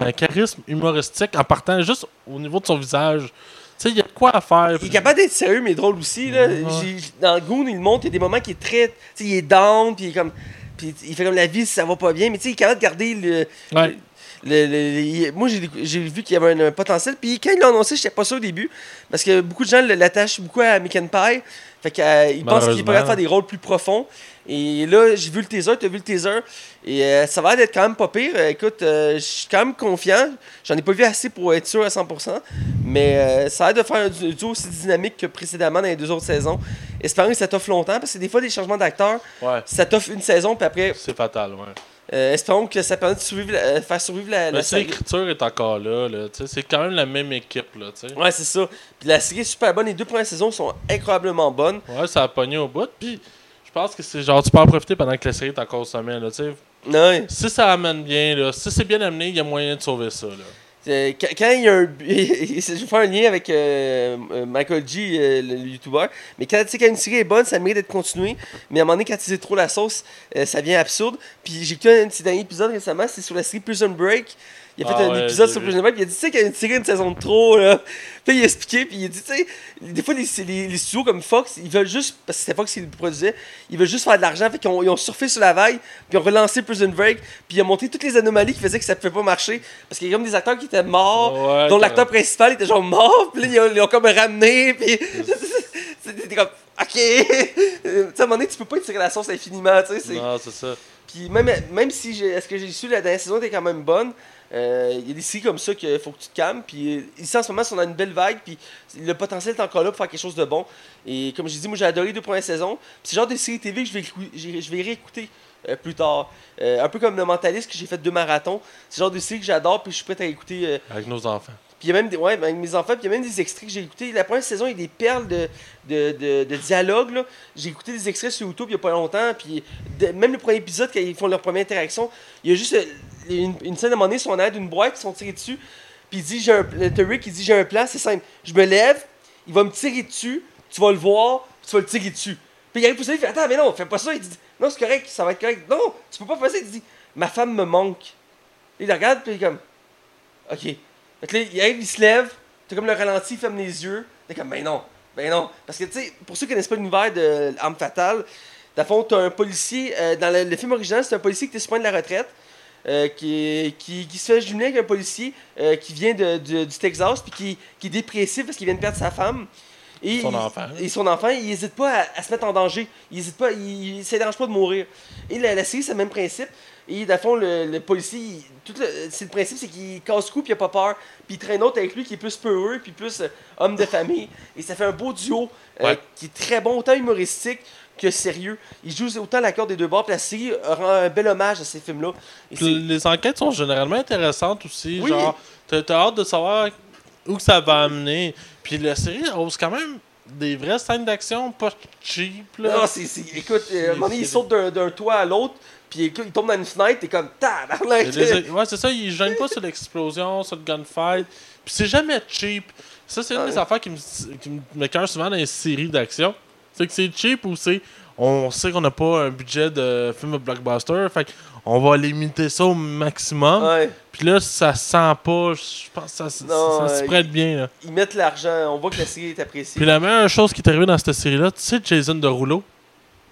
un charisme, humoristique en partant juste au niveau de son visage. sais, il y a quoi à faire. Il est capable d'être sérieux, mais drôle aussi. Là. Ouais. Dans Goon, il montre, il y a des moments qui est très. Tu sais, il est down, puis il est comme. Puis il fait comme la vie, ça va pas bien, mais tu sais, il est capable de garder le. Ouais. le- le- il- moi, j'ai vu qu'il y avait un, un potentiel. Puis quand il l'a annoncé, j'étais pas sûr au début. Parce que beaucoup de gens l'attachent beaucoup à American Pie. Fait qu'ils pensent qu'il de faire des rôles plus profonds. Et là, j'ai vu le teaser, t'as vu le teaser. Et euh, ça va d'être quand même pas pire. Euh, écoute, euh, je suis quand même confiant. J'en ai pas vu assez pour être sûr à 100%. Mais euh, ça a l'air de faire un du- duo aussi dynamique que précédemment dans les deux autres saisons. Espérons que ça t'offre longtemps. Parce que des fois, des changements d'acteurs, Ouais. ça t'offre une saison. Puis après, C'est fatal, ouais. Euh, espérons que ça permet de survivre la- euh, faire survivre la, la série. l'écriture est encore là, là. C'est quand même la même équipe, là. Ouais, c'est ça. Puis la série est super bonne. Les deux premières saisons sont incroyablement bonnes. Ouais, ça a pogné au bout. Puis, je pense que c'est genre, tu peux en profiter pendant que la série est encore au sommet, là, tu sais. Ouais. Si ça amène bien, là, si c'est bien amené, il y a moyen de sauver ça, là. Euh, quand, il y a un. je vais faire un lien avec euh, euh, Michael G, le, YouTuber. Mais quand, quand une série est bonne, ça mérite d'être continué. Mais à un moment donné, quand ils trop la sauce, ça devient absurde. Puis j'ai écouté un petit dernier épisode récemment, c'est sur la série Prison Break. Il a fait Ah un ouais, épisode sur. Prison Break, puis il a dit, tu sais, qu'il y a une série, une saison de trop, là. Puis il a expliqué, puis il a dit, tu sais, des fois, les, les, les studios comme Fox, ils veulent juste, parce que c'était Fox qui le produisait, ils veulent juste faire de l'argent, fait qu'ils ont, ils ont surfé sur la vague, puis ils ont relancé Prison Break, puis ils ont montré toutes les anomalies qui faisaient que ça ne pouvait pas marcher. Parce qu'il y a comme des acteurs qui étaient morts, Ouais, dont l'acteur principal était genre mort, puis là, ils ont, ils ont comme ramené, puis. C'était comme, ok! tu sais, à un moment donné, tu peux pas tirer la sauce infiniment, tu sais. Non, c'est ça. Puis même, même si est-ce que j'ai su la dernière saison était quand même bonne, euh, il y a des séries comme ça qu'il faut que tu te calmes. Puis euh, ici en ce moment, on a une belle vague, puis le potentiel est encore là pour faire quelque chose de bon. Et comme j'ai dit, moi j'ai adoré les deux premières saisons. C'est le genre de série TV que je vais, je vais réécouter euh, plus tard. Euh, un peu comme le Mentalist que j'ai fait deux marathons. C'est le genre de série que j'adore, puis je suis prêt à écouter. Avec nos enfants. puis il y a même des, ouais, avec mes enfants, puis il y a même des extraits que j'ai écoutés. La première saison, il y a des perles de, de, de, de dialogue. là. J'ai écouté des extraits sur YouTube il n'y a pas longtemps. Puis de- même le premier épisode, quand ils font leur première interaction, il y a juste une, scène à un moment donné, ils sont en d'une boîte, ils sont tirés dessus. Puis il dit, j'ai un, le Rick, il dit, j'ai un plan, c'est simple. Je me lève, il va me tirer dessus, tu vas le voir, tu vas le tirer dessus. Puis il arrive pour ça, il fait, attends, mais non, fais pas ça. Il dit, non, c'est correct, ça va être correct. Non, tu peux pas faire ça. Il dit, ma femme me manque. Il regarde, puis il est comme, ok. Il arrive, il se lève, t'as comme le ralenti, il ferme les yeux. T'es comme, ben non, ben non. Parce que, tu sais, pour ceux qui connaissent pas l'univers de Arme Fatale, dans un policier, euh, dans le, film original, c'est un policier qui était sur point de la retraite, euh, qui, qui, qui se fait jumeler avec un policier euh, qui vient de, de- du Texas, puis qui, qui est dépressif parce qu'il vient de perdre sa femme. Et Son il- enfant. Et son enfant, il n'hésite pas à, à se mettre en danger. Il hésite pas, il, dérange pas de mourir. Et la, la série, c'est le même principe. Et dans le fond, le, le policier, il- tout le, c'est le principe, c'est qu'il casse cou puis il a pas peur. Puis il traîne autre avec lui qui est plus peureux puis plus euh, homme de famille. Et ça fait un beau duo Ouais. qui est très bon, autant humoristique que sérieux. Il joue autant l'accord des deux bords. Puis la série rend un bel hommage à ces films-là. Les enquêtes sont généralement intéressantes aussi. Oui. Genre, t'as hâte de savoir où que ça va amener. Puis la série ose quand même des vraies scènes d'action pas cheap. Là. Non, c'est, écoute, euh, à un moment donné, il saute d'un, toit à l'autre, puis il tombe dans une fenêtre, t'es comme, tabarnak! Il Ouais, c'est ça, ils gênent pas sur l'explosion, sur le gunfight. Puis c'est jamais cheap. Ça, c'est une Ouais. des affaires qui me, qui me souvent dans les séries d'action. C'est que c'est cheap ou c'est. On sait qu'on n'a pas un budget de film de blockbuster. Fait qu'on va limiter ça au maximum. Ouais, Puis là, ça sent pas. Je pense que ça, ça, se euh, prête bien. Là. ils mettent l'argent, on voit que la série est appréciée. Puis la meilleure chose qui est arrivée dans cette série-là, tu sais, Jason Derulo?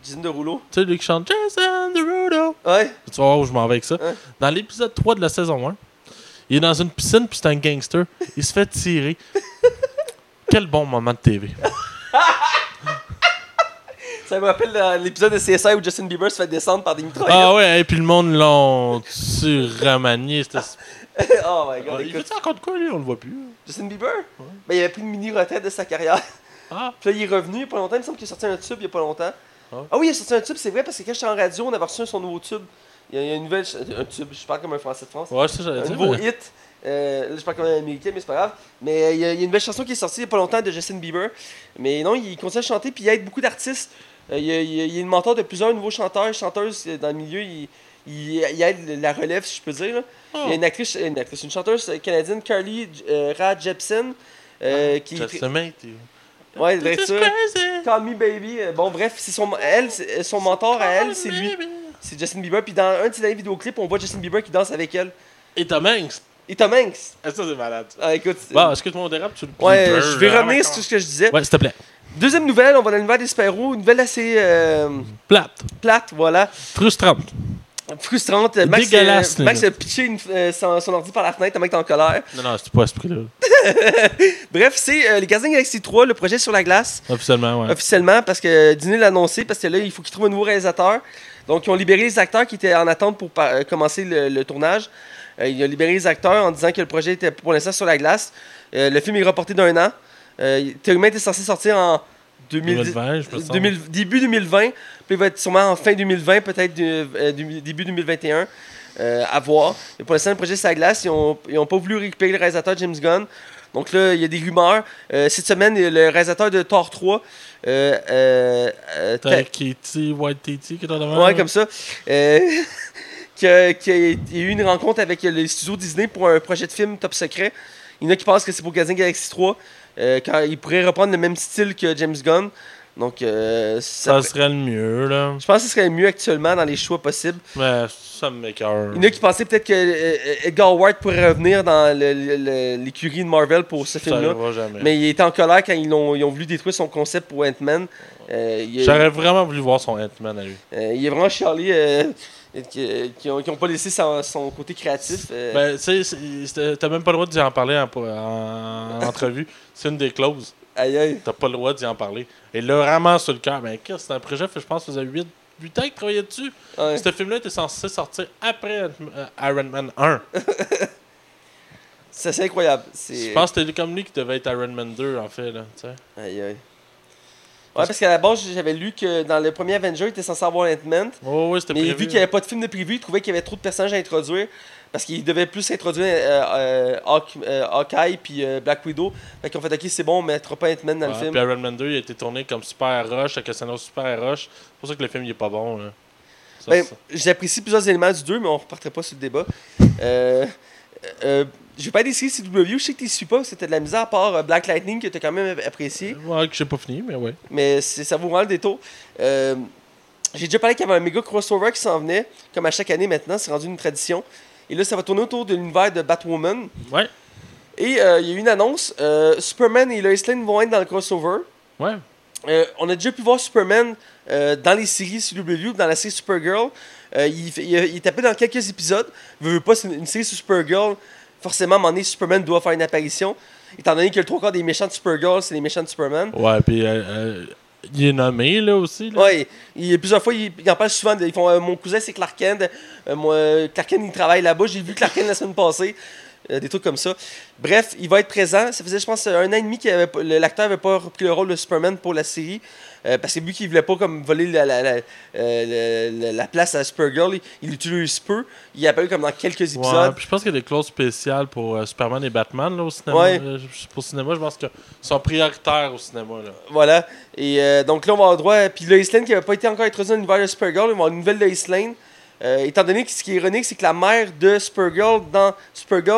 Dizaine de rouleaux. Tu sais, lui qui chante Jason Derulo. Ouais, Tu vas voir où je m'en vais avec ça. Hein? Dans l'épisode 3 de la saison 1, il est dans une piscine puis c'est un gangster. Il se fait tirer. Quel bon moment de TV. ça me rappelle euh, l'épisode de CSI où Justin Bieber se fait descendre par des mitraillettes. Ah ouais, et puis le monde l'ont surremanié. C'était... oh my god, il écoute. fait encore de quoi, lui? On le voit plus. Justin Bieber? Ben, il avait pris une mini-retraite de sa carrière. Ah, Puis là, il est revenu il y a pas longtemps. Il me semble qu'il a sorti un tube il y a pas longtemps. Ah. Ah oui, il a sorti un tube, c'est vrai, parce que quand j'étais en radio, on avait reçu son nouveau tube. Il y a, il y a une nouvelle. Un tube, je parle comme un français de France. ouais, c'est ça, un nouveau hit. Euh, là, je parle comme un américain, mais c'est pas grave. Mais euh, il y, a, une belle chanson qui est sortie il y a pas longtemps de Justin Bieber. Mais non, il continue à chanter, puis il aide beaucoup d'artistes. Euh, il, a une mentor de plusieurs nouveaux chanteurs et chanteuses euh, dans le milieu. Il, il, il aide la relève, si je peux dire. Ah. Il y a une actrice, une, actrice, une chanteuse canadienne, Carly euh, Rae Jepsen, euh, qui Just a mate, you. Ouais, is crazy. Call Me Baby. Bon, bref, c'est son, elle, son mentor à elle, c'est lui. C'est Justin Bieber. Puis dans un de ses derniers vidéoclips, on voit Justin Bieber qui danse avec elle. Et Tom Hanks. Et Tom Hanks. Ah, ça, c'est malade. Ah, écoute. Bon, est-ce que tout le monde dérape sur le ouais, je vais là? revenir sur ce que je disais. Ouais, s'il te plaît. Deuxième nouvelle, on va dans l'univers des super-héros. Une nouvelle assez euh, Plate. plate, voilà. Frustrante. Frustrante. Max, Dégueulasse, euh, Max là. a pitché une- euh, son, son ordi par la fenêtre, tellement qu'il est en colère. Non, non, c'est pas à ce prix-là. Bref, c'est euh, les Gardiens de la Galaxie 3, le projet sur la glace. Officiellement, ouais. officiellement parce que Disney l'a annoncé parce que là il faut qu'ils trouvent un nouveau réalisateur. Donc ils ont libéré les acteurs qui étaient en attente pour par- euh, commencer le, le tournage. Euh, il a libéré les acteurs en disant que le projet était pour l'instant sur la glace. Euh, le film est reporté d'un an. Euh, théoriquement il était censé sortir en 2010 2020, je me sens. 2000 début 2020. Puis il va être sûrement en fin 2020, peut-être euh, début 2021. euh, à voir. Pour l'instant, le projet sur la glace, ils n'ont ont pas voulu récupérer le réalisateur James Gunn. Donc là, il y a des rumeurs. Euh, cette semaine, le réalisateur de Thor 3, euh, euh, euh, T'as Ta- Katie, White Titi qui est en ouais, comme ça, euh, qui, a, qui a- il y a eu une rencontre avec les studios Disney pour un projet de film top secret. Il y en a qui pensent que c'est pour Guardians Galaxy 3, euh, car il pourrait reprendre le même style que James Gunn. Donc, euh, ça- Ça serait le mieux, là. je pense que ce serait mieux actuellement dans les choix possibles. Mais ça me m'écoeure. Il y en a qui pensaient peut-être que euh, Edgar Wright pourrait revenir dans le- le- le- l'écurie de Marvel pour ce Ça film-là. Mais il était en colère quand ils ont, ils ont voulu détruire son concept pour Ant-Man. Euh, J'aurais vraiment voulu voir son Ant-Man à lui. euh, il est vraiment chialé euh, qui n'ont pas laissé son, son côté créatif. euh. Ben, tu sais, t'as même pas le droit d'y en parler en, en entrevue. C'est une des clauses. aïe aïe. T'as pas le droit d'y en parler. Et là, vraiment sur le cœur. Ben, qu'est-ce c'est un projet, je pense, faisait 8, 8 ans qu'il travaillait dessus. Ouais. Ce film-là était censé sortir après euh, Iron Man 1. Ça, C'est incroyable. Je pense que c'était comme lui qui devait être Iron Man 2, en fait. Là. Aïe aïe. Ouais, parce qu'à la base, j'avais lu que dans le premier Avenger, il était censé avoir Ant-Man. Oh, oui, c'était Mais prévu. vu qu'il n'y avait pas de film de prévu, il trouvait qu'il y avait trop de personnages à introduire. Parce qu'il devait plus introduire euh, euh, euh, Hawkeye puis euh, Black Widow. Fait qu'on fait, ok, c'est bon, on mettra pas Ant-Man dans Ouais, le film. Puis Iron Man 2, il a été tourné comme super rush, avec un super rush. C'est pour ça que le film il est pas bon. Là. Ça, Ben, J'apprécie plusieurs éléments du 2, mais on ne repartira pas sur le débat. Euh, euh, je vais pas des séries CW, je sais que tu ne suis pas, t'as de la misère à part euh, Black Lightning que tu as quand même apprécié, Ouais, que j'ai pas fini, mais ouais. mais ça vaut vraiment le détour. Euh, J'ai déjà parlé qu'il y avait un méga crossover qui s'en venait, comme à chaque année maintenant, c'est rendu une tradition. Et là, ça va tourner autour de l'univers de Batwoman. Ouais, Et euh, il y a eu une annonce euh, Superman et Lois Lane vont être dans le crossover. ouais. Euh, on a déjà pu voir Superman euh, dans les séries CW, dans la série Supergirl. Euh, il, il, il est tapé dans quelques épisodes. Veux, veux pas, c'est une, une série sur Supergirl. Forcément, à un moment donné, Superman doit faire une apparition. Étant donné que le trois quarts des méchants de Supergirl, c'est les méchants de Superman. Ouais, puis euh, euh, il est nommé, là, aussi. Là. Ouais, il, il- plusieurs fois, il, il en parle souvent. de- ils font euh, Mon cousin, c'est Clark Kent. Euh, moi, Clark Kent, il travaille là-bas. J'ai vu Clark Kent la semaine passée. Euh, des trucs comme ça. Bref, il va être présent. Ça faisait, je pense, un an et demi que l'acteur n'avait pas repris le rôle de Superman pour la série. Euh, parce que vu qu'il voulait pas comme voler la, la, la, euh, la- la- la place à Supergirl, il, il l'utilise peu. Il est apparu comme dans quelques Ouais, épisodes. puis je pense qu'il y a des clauses spéciales pour euh, Superman et Batman là, au cinéma. Ouais. Pour le cinéma, je pense qu'ils sont prioritaires au cinéma. Là. Voilà. Et donc là, on va avoir droit. Puis Lois Lane, qui n'avait pas été encore introduit dans l'univers de Supergirl, il va avoir une nouvelle Lois Lane. Euh, étant donné que ce qui est ironique, c'est que la mère de Supergirl dans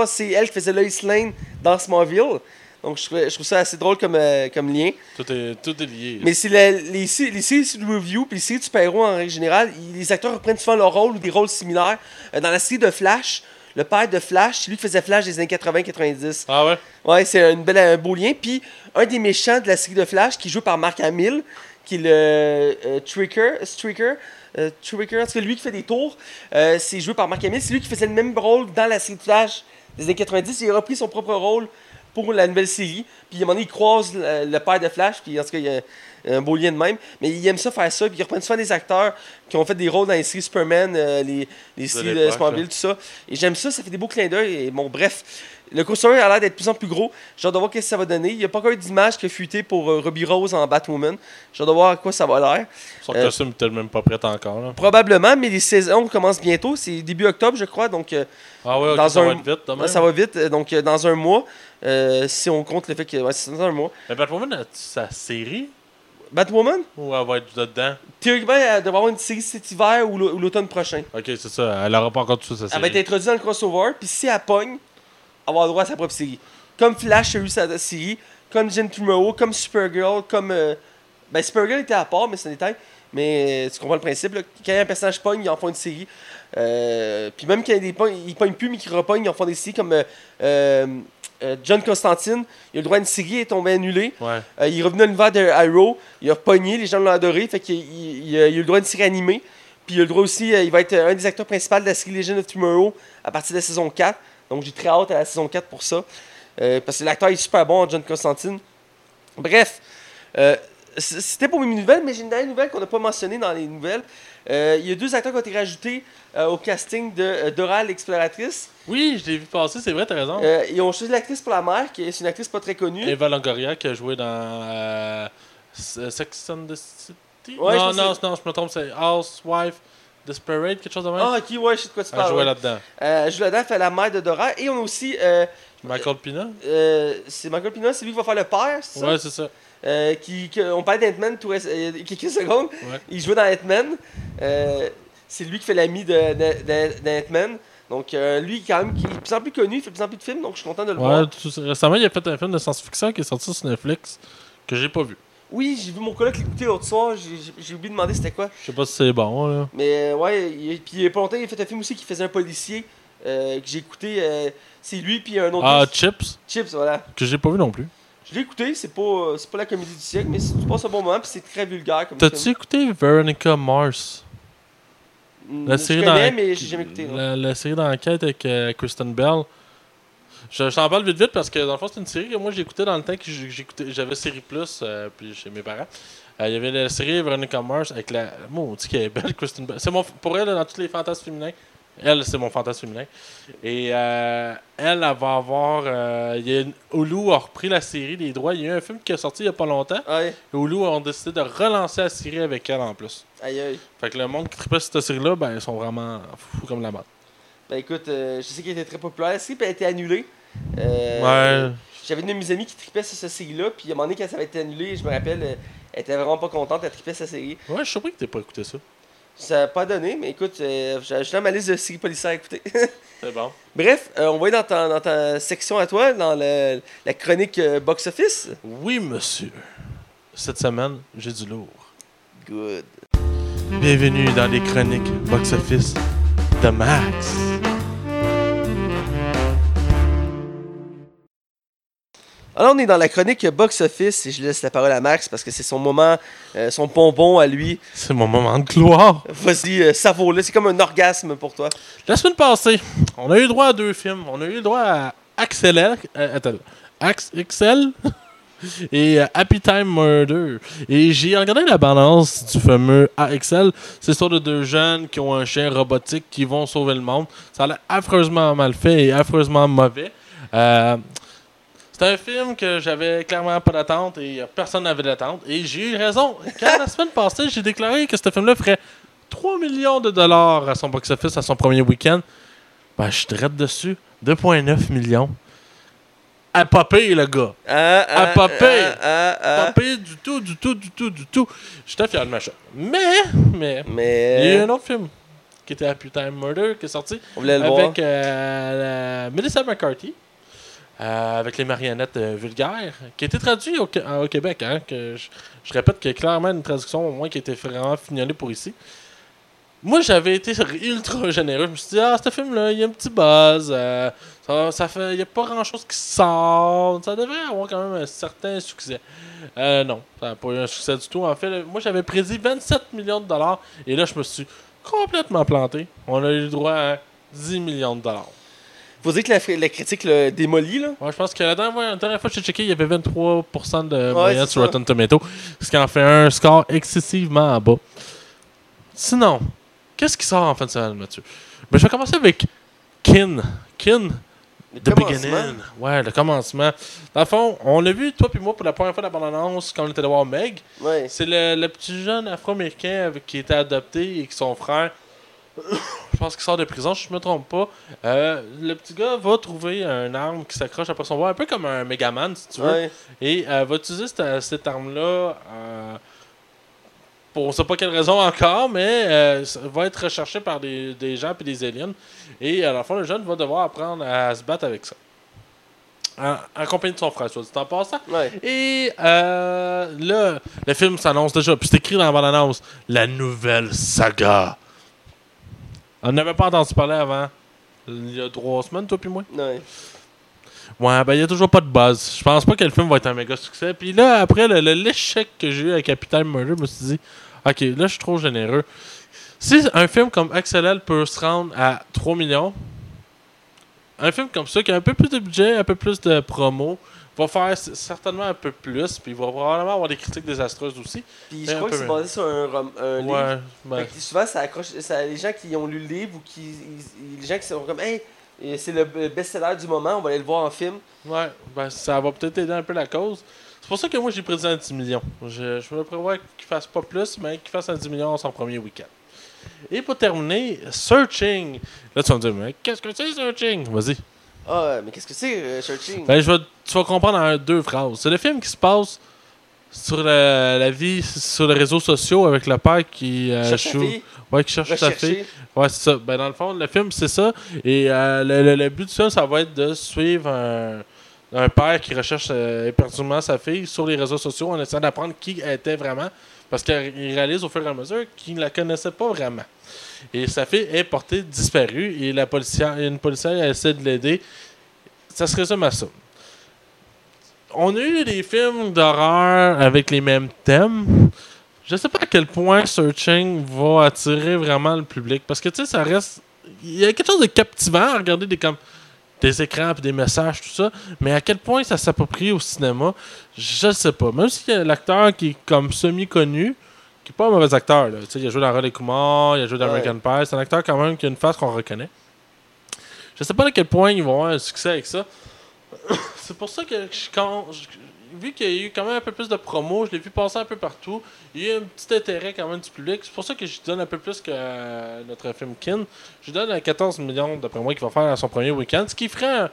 c'est elle qui faisait Lois Lane dans Smallville. Donc je trouve, je trouve ça assez drôle comme, euh, comme lien. Tout, est, tout est lié. Mais c'est les, les séries de review puis les séries de super-héros en règle générale, les acteurs reprennent souvent leur rôle ou des rôles similaires. Euh, dans la série de Flash, le père de Flash, c'est lui qui faisait Flash des années 80-90. Ah ouais? Ouais, c'est une belle, un beau lien. Puis un des méchants de la série de Flash, qui est joué par Mark Hamill, qui est le Tricker, Stricker, euh, Tricker, cas, lui qui fait des tours, euh, c'est joué par Mark Hamill. C'est lui qui faisait le même rôle dans la série de Flash des années 90. Il a repris son propre rôle pour la nouvelle série. Puis à un moment donné, il croise le, le père de Flash, puis en tout cas, il y a un beau lien de même. Mais il aime ça faire ça, puis il reprend souvent des acteurs qui ont fait des rôles dans les séries Superman, euh, les, les séries de Smallville, tout ça. Et j'aime ça, ça fait des beaux clins d'œil. Et bon, bref, le crossover a l'air d'être de plus en plus gros. J'ai hâte de voir ce que ça va donner. Il n'y a pas encore eu d'image qui a fuité pour euh, Ruby Rose en Batwoman. J'ai hâte de voir à quoi ça va l'air. Son Euh, costume est même pas prêt encore. Là. Probablement, mais les saisons commencent bientôt. C'est début octobre, je crois. Donc, euh, Ah ouais, Dans ça un- va être vite. ça va vite. Donc, euh, dans un mois, si on compte le fait que. Ouais, c'est dans un mois. Mais Batwoman, a sa série? Batwoman, ou elle va être dedans? théoriquement, elle devrait avoir une série cet hiver ou l'au- ou l'automne prochain. Ok, c'est ça. Elle aura pas encore tout ça, sa Elle série. va être introduite dans le crossover, puis si elle pogne, elle avoir droit à sa propre série. Comme Flash a eu sa série, comme Jen Tomorrow, comme Supergirl, comme. euh, ben, Supergirl était à part, mais c'est un détail. Mais euh, tu comprends le principe. Là. Quand un personnage pogne, ils en font une série. Euh, puis même quand il, pogne plus, mais qu'il repogne, ils en font des séries comme euh, John Constantine. Il a le droit à une série, il est tombé annulé. Ouais. Il est revenu à l'univers de Arrow. Il a pogné, les gens l'ont adoré. Fait qu'il il, il a, il a eu le droit à une série animée. Puis il a le droit aussi, il va être un des acteurs principaux de la série Legend of Tomorrow à partir de la saison 4. Donc j'ai très hâte à la saison 4 pour ça. Euh, parce que l'acteur est super bon, John Constantine. Bref, euh, c'était pour mes nouvelles, mais j'ai une dernière nouvelle qu'on n'a pas mentionnée dans les nouvelles. Euh, il y a deux acteurs qui ont été rajoutés au casting de Dora l'exploratrice. Oui, je l'ai vu passer, c'est vrai, t'as raison. Ils ont choisi l'actrice pour la mère, qui est une actrice pas très connue. Eva Longoria qui a joué dans Sex and the City? Ouais, non, non, non, je me trompe, c'est Housewife Desperate, quelque chose de même? Ah, ok, ouais, je sais de quoi tu Elle parles. jouait ouais. là-dedans. Euh, elle joue là-dedans, elle fait la mère de Dora. Et on a aussi. Euh, Michael Pina? euh, c'est Michael Pina, c'est lui qui va faire le père, c'est ça? Ouais, c'est ça. Euh, qui, on parlait d'Ant-Man euh, quelques secondes. Ouais. Il jouait dans Ant-Man. Euh, c'est lui qui fait l'ami de, de, de- d'Ant-Man. Donc, euh, lui, quand même, qui est de plus en plus connu, il fait de plus en plus de films, donc je suis content de le Ouais, voir. tout- récemment, il a fait un film de science-fiction qui est sorti sur Netflix que j'ai pas vu. Oui, j'ai vu mon collègue l'écouter l'autre soir, j'ai, oublié de demander c'était quoi. Je sais pas si c'est bon, là. Mais euh, ouais, il, puis il y a pas longtemps, il a fait un film aussi qui faisait un policier euh, que j'ai écouté. euh, c'est lui, puis un autre. Ah, Chips, Chips, voilà. que j'ai pas vu non plus. Je l'ai écouté, c'est pas, c'est pas la comédie du siècle, mais c'est- tu passes un bon moment, puis c'est très vulgaire comme T'as-tu écouté Veronica Mars? Mm, La je série connais, mais jamais écouté. La, la série d'enquête avec Kristen Bell. Je, t'en parle vite vite parce que dans le fond, c'est une série que moi j'écoutais dans le temps que j'écoutais- j'avais Série Plus euh, puis chez mes parents. Euh, Il y avait la série Veronica Mars avec la. Moi, on dit qu'elle est belle, Kristen Bell. C'est mon, pour elle, dans tous les fantasmes féminins, elle, c'est mon fantasme féminin. Et euh, elle, elle va avoir. euh, y a une- Hulu a repris la série, les droits. Il y a eu un film qui est sorti il y a pas longtemps. Ouais, Et Hulu ont décidé de relancer la série avec elle en plus. aïe aïe. Fait que le monde qui sur cette série-là, ben, ils sont vraiment fous comme la mode. Ben écoute, euh, je sais qu'elle était très populaire. La série a été annulée. Euh, Ouais. J'avais une de mes amies qui tripait sur cette série-là, puis à un moment donné, quand ça avait été annulé, je me rappelle, elle était vraiment pas contente, elle tripait sa série. Ouais, je suis surpris que t'aies pas écouté ça. Ça n'a pas donné, mais écoute, euh, j'ai ajouté ma liste de séries policières à écouter. C'est bon. Bref, euh, on va aller dans ta, dans ta section à toi, dans le- la chronique euh, box-office. Oui, monsieur. Cette semaine, j'ai du lourd. Good. Bienvenue dans les chroniques box-office de Max. Alors, on est dans la chronique box-office et je laisse la parole à Max parce que c'est son moment, euh, son bonbon à lui. C'est mon moment de gloire. Vas-y, euh, savoure-le. C'est comme un orgasme pour toi. La semaine passée, on a eu droit à deux films. On a eu droit à Axel, euh, attends, Ax XL et euh, Happy Time Murder. Et j'ai regardé la balance du fameux AXL. C'est l'histoire de deux jeunes qui ont un chien robotique qui vont sauver le monde. Ça a l'air affreusement mal fait et affreusement mauvais. Euh, c'est un film que j'avais clairement pas d'attente et personne n'avait d'attente. Et j'ai eu raison. Quand la semaine passée, j'ai déclaré que ce film-là ferait 3 millions de dollars à son box-office à son premier week-end, ben, je suis direct dessus. 2,9 millions. À pire, le gars. Ah, Ah, pire. ah, du tout, du tout, du tout, du tout. J'étais fier de ma. Mais, mais, Mais. il y a eu un autre film qui était Happy Time Murder qui est sorti On voulait le voir. avec euh, la- Melissa McCarthy. Euh, avec les marionnettes euh, vulgaires, qui a été traduit au, Qué- au Québec. Hein, que je, je répète a clairement une traduction au moins qui été vraiment fignolée pour ici. Moi, j'avais été ultra généreux. Je me suis dit, ah, ce film-là, il y a un petit buzz. euh, ça, fait, il n'y a pas grand-chose qui sort. Ça devrait avoir quand même un certain succès. Non, ça n'a pas eu un succès du tout. En fait, moi, j'avais prédit 27 millions de dollars. Et là, je me suis complètement planté. On a eu le droit à 10 millions de dollars. Faut dire que la, la critique le démolit, là. Ouais, je pense que la dernière, la dernière fois que j'ai checké, il y avait 23% de moyenne sur. Rotten Tomato, ce qui en fait un score excessivement en bas. Sinon, qu'est-ce qui sort en fin de semaine, Mathieu? Ben, je vais commencer avec Kin. Kin, Le The. Beginning. Ouais, le commencement. Dans le fond, on l'a vu, toi puis moi, pour la première fois la bande-annonce, quand on était allé voir Meg. Ouais. C'est le, le petit jeune afro-américain qui était adopté et que son frère, je pense qu'il sort de prison, si je me trompe pas. Euh, le petit gars va trouver un arme qui s'accroche après son bras, un peu comme un Megaman, si tu veux. Ouais. Et euh, va utiliser cette, cette arme-là euh, pour on sait pas quelle raison encore, mais euh, va être recherché par des, des gens puis des aliens. Et à la fin, le jeune va devoir apprendre à se battre avec ça. en, en compagnie de son frère, soit dit en passant. Ouais. Et euh, là, le film s'annonce déjà. Puis c'est écrit dans la bande-annonce La nouvelle saga. On n'avait pas entendu parler avant. Il y a trois semaines, toi puis moi. Ouais. Ouais, ben il n'y a toujours pas de buzz. Je pense pas que le film va être un méga succès. Puis là, après l'échec que j'ai eu avec Capital Murder, je me suis dit, ok, là je suis trop généreux. Si un film comme XLL peut se rendre à 3 millions, un film comme ça qui a un peu plus de budget, un peu plus de promo, va faire certainement un peu plus, puis il va probablement avoir des critiques désastreuses aussi. Puis je crois que c'est basé sur un, rom- un livre. Ouais, ben, Fait que souvent, ça accroche. Ça, les gens qui ont lu le livre ou qui. ils- les gens qui sont comme, hey, et c'est le best-seller du moment, on va aller le voir en film. ouais, ben, ça va peut-être aider un peu la cause. C'est pour ça que moi j'ai prédit un 10 millions. Je, je me prévois qu'il fasse pas plus, mais qu'il fasse un 10 millions son premier week-end. Et pour terminer, Searching. Là, tu vas me dire, mais qu'est-ce que c'est Searching? Vas-y. Ah, mais qu'est-ce que c'est, euh, Searching? Ben, je vais, tu vas comprendre en deux phrases. C'est le film qui se passe sur la, la vie sur les réseaux sociaux avec le père qui euh, Cherche fille, Ouais, qui cherche sa fille. Ouais, c'est ça. Ben, dans le fond, le film, c'est ça. Et euh, le, le- le but du film, ça va être de suivre un, un père qui recherche euh, éperdument sa fille sur les réseaux sociaux en essayant d'apprendre qui elle était vraiment. Parce qu'il réalise au fur et à mesure qu'il ne la connaissait pas vraiment. Et sa fille est portée disparue et la policière, une policière essaie de l'aider. Ça se résume à ça. On a eu des films d'horreur avec les mêmes thèmes. Je sais pas à quel point Searching va attirer vraiment le public. Parce que tu sais, ça reste. Il y a quelque chose de captivant à regarder des, comme, des écrans et des messages, tout ça. Mais à quel point ça s'approprie au cinéma, je sais pas. Même si l'acteur qui est comme semi-connu, qui est pas un mauvais acteur, là. Il a joué dans Relais Kumar, il a joué dans Ouais. American Pie. C'est un acteur quand même qui a une face qu'on reconnaît. Je sais pas à quel point ils vont avoir un succès avec ça. C'est pour ça que je- quand, je- vu qu'il y a eu quand même un peu plus de promo, je l'ai vu passer un peu partout. Il y a eu un petit intérêt quand même du public. C'est pour ça que je donne un peu plus que euh, notre film Kin. Je donne à 14 millions d'après moi qu'il va faire à son premier week-end. Ce qui ferait un,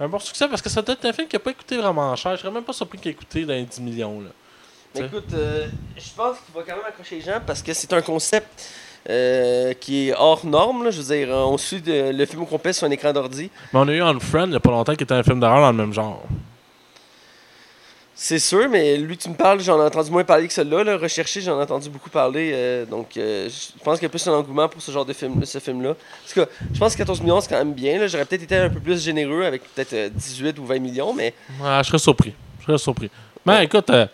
un bon succès parce que ça doit être un film qui n'a pas coûté vraiment cher. Je serais même pas surpris qu'il ait coûté dans les 10 millions. Là. Écoute, euh, je pense qu'il va quand même accrocher les gens parce que c'est un concept euh, qui est hors norme. là. Je veux dire, on suit de- le film au complet sur un écran d'ordi. Mais on a eu On Friend il n'y a pas longtemps qui était un film d'horreur dans le même genre. C'est sûr, mais lui, tu me parles, j'en ai entendu moins parler que celui-là. Là. Recherché, j'en ai entendu beaucoup parler. euh, donc, euh, je pense qu'il y a plus un engouement pour ce genre de film, ce film-là. Parce que je pense que 14 millions, c'est quand même bien. là. J'aurais peut-être été un peu plus généreux avec peut-être euh, 18 ou 20 millions, mais Ah, je serais surpris. Je serais surpris. Mais écoute, euh,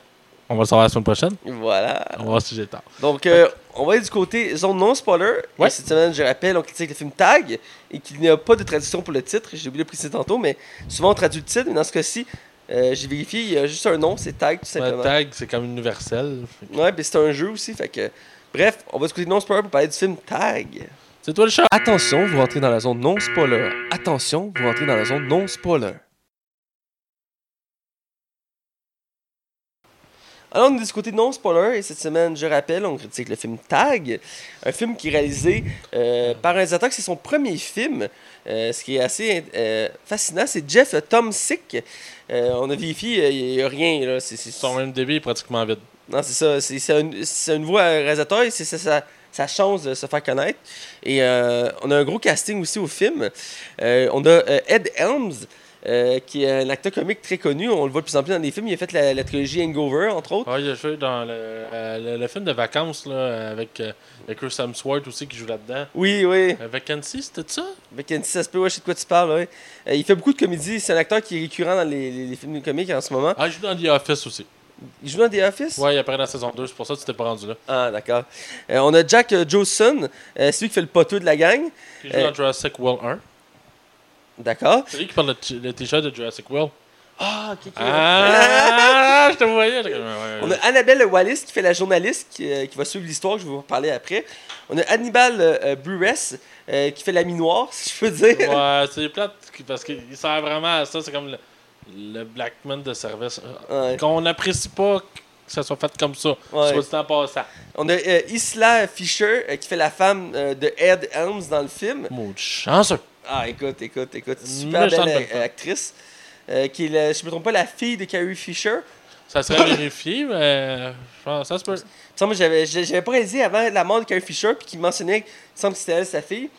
on va le savoir la semaine prochaine. voilà. On va voir si j'ai tort. Donc, euh, on va aller du côté zone non-spoiler. Ouais. Et cette semaine, je rappelle, on critique le film Tag et qu'il n'y a pas de traduction pour le titre. J'ai oublié de préciser tantôt, mais souvent on traduit le titre. Mais dans ce cas-ci, euh, j'ai vérifié, il y a juste un nom, c'est Tag tout Le simplement. tag, c'est comme universel. Ouais, puis c'est un jeu aussi. Fait que, bref, on va du côté non-spoiler pour parler du film Tag. C'est toi le chat. Attention, vous rentrez dans la zone non-spoiler. Attention, vous rentrez dans la zone non-spoiler. Alors, on est du côté non-spoiler et cette semaine, je rappelle, on critique le film Tag, un film qui est réalisé euh, par un réalisateur c'est son premier film. Euh, ce qui est assez euh, fascinant, c'est Jeff Tomsick. Euh, on a vérifié, euh, il n'y a rien. Là. C'est, c'est- Son même débit est pratiquement vide. non, c'est ça. C'est, c'est un, c'est un nouveau réalisateur et c'est ça, sa, sa chance de se faire connaître. Et euh, on a un gros casting aussi au film. Euh, on a euh, Ed Helms, euh, qui est un acteur comique très connu. On le voit de plus en plus dans des films. Il a fait la, la trilogie Hangover, entre autres. Ouais, il a joué dans le, euh, le, le film de vacances là, avec, euh, Chris Hemsworth aussi qui joue là-dedans. Oui, oui. Euh, Vacancy, c'était ça? Avec Andy, ça se peut, ouais, je sais de quoi tu parles. ouais. Il fait beaucoup de comédies. C'est un acteur qui est récurrent dans les, les- les films comiques en ce moment. Ah, il joue dans The Office aussi. Il joue dans The Office? Ouais, il apparaît dans la saison 2, c'est pour ça que tu t'es pas rendu là. Ah, d'accord. Euh, on a Jack euh, Johnson, euh, celui qui fait le poteux de la gang. Il joue dans Jurassic World 1. D'accord. C'est lui qui parle le, t-shirt de Jurassic World. Ah, ok, ok. Ah, je te voyais. ouais, ouais, On a Annabelle Wallis qui fait la journaliste qui, euh, qui va suivre l'histoire que je vais vous parler après. On a Hannibal euh, euh, Buress euh, qui fait la mi-noire, si je peux dire. Ouais, c'est plate parce qu'il sert vraiment à ça. C'est comme le, le Blackman de service. Ouais. Qu'on n'apprécie pas que ça soit fait comme ça. Ouais. Soit dit en passant. On a euh, Isla Fisher euh, qui fait la femme euh, de Ed Helms dans le film. Maudit chanceux. Ah, écoute, écoute, écoute. Super Méchante belle euh, actrice. euh, qui est, la- je me trompe pas, la fille de Carrie Fisher. Ça serait vérifié, mais je pense ça se peut. Il me semble que j'avais, j'avais pas réalisé avant la mort de Carrie Fisher, puis qu'il mentionnait, il me semble que c'était elle, sa fille.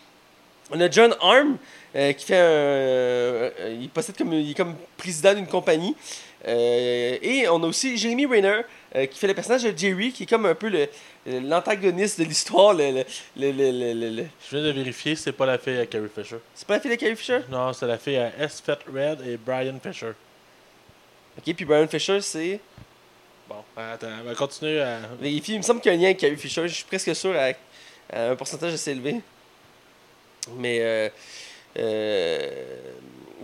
On a John Arm, euh, qui fait un. euh, il possède comme. Il est comme président d'une compagnie. Euh, et on a aussi Jeremy Renner, euh, qui fait le personnage de Jerry, qui est comme un peu le- l'antagoniste de l'histoire. Le, le, le, Je viens de vérifier, c'est pas la fille à Carrie Fisher. C'est pas la fille de Carrie Fisher? Non, c'est la fille à S. Fett Red et Brian Fisher. Ok, puis Brian Fisher, c'est. Bon, attends, on va continuer à. Il me semble qu'il y a un lien avec Carrie Fisher. Je suis presque sûr à, à un pourcentage assez élevé. Mais. euh, euh,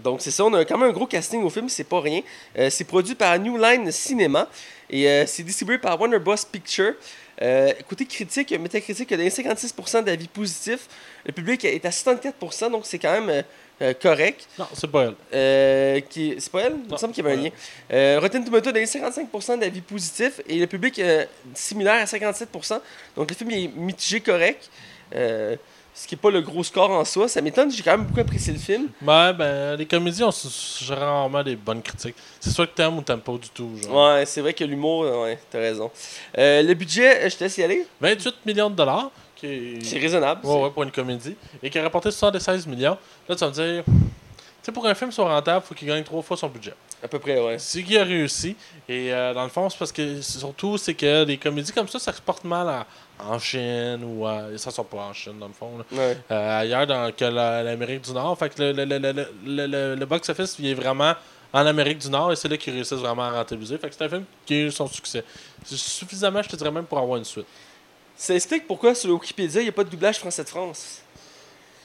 donc, c'est ça. On a quand même un gros casting au film, c'est pas rien. Euh, c'est produit par New Line Cinema et euh, c'est distribué par Warner Bros. Picture. Euh, côté critique, Metacritic a donné 56% d'avis positifs. Le public est à 64%, donc c'est quand même euh, euh, correct. Non, c'est pas elle. Euh, qui... C'est pas elle? Il me semble qu'il y avait un lien. Euh, Rotten Tomato a donné 55% d'avis positifs et le public euh, similaire à 57%. Donc le film est mitigé correct. Ce qui n'est pas le gros score en soi. Ça m'étonne, j'ai quand même beaucoup apprécié le film. Ouais, ben, les comédies ont rarement des bonnes critiques. C'est soit que t'aimes ou t'aimes pas du tout. Genre. Ouais, c'est vrai que l'humour, euh, ouais, t'as raison. Euh, le budget, euh, je te laisse y aller. 28 millions de dollars. Qui est- C'est raisonnable. Ouais, ouais, pour une comédie. Et qui a rapporté 76 millions. Là, tu vas me dire, sais, pour un film soit rentable, faut qu'il gagne trois fois son budget. À peu près, ouais. C'est qui a réussi. Et euh, dans le fond, c'est parce que surtout, c'est que des comédies comme ça, ça se porte mal en, en Chine ou à- ça sort pas en Chine, dans le fond. là. ouais. Euh, ailleurs dans que la- l'Amérique du Nord. Fait que le, box-office il est vraiment en Amérique du Nord et c'est là qu'ils réussissent vraiment à rentabiliser. Fait que c'est un film qui a eu son succès. C'est suffisamment, je te dirais même, pour avoir une suite. Ça explique pourquoi sur Wikipédia, il n'y a pas de doublage français de France.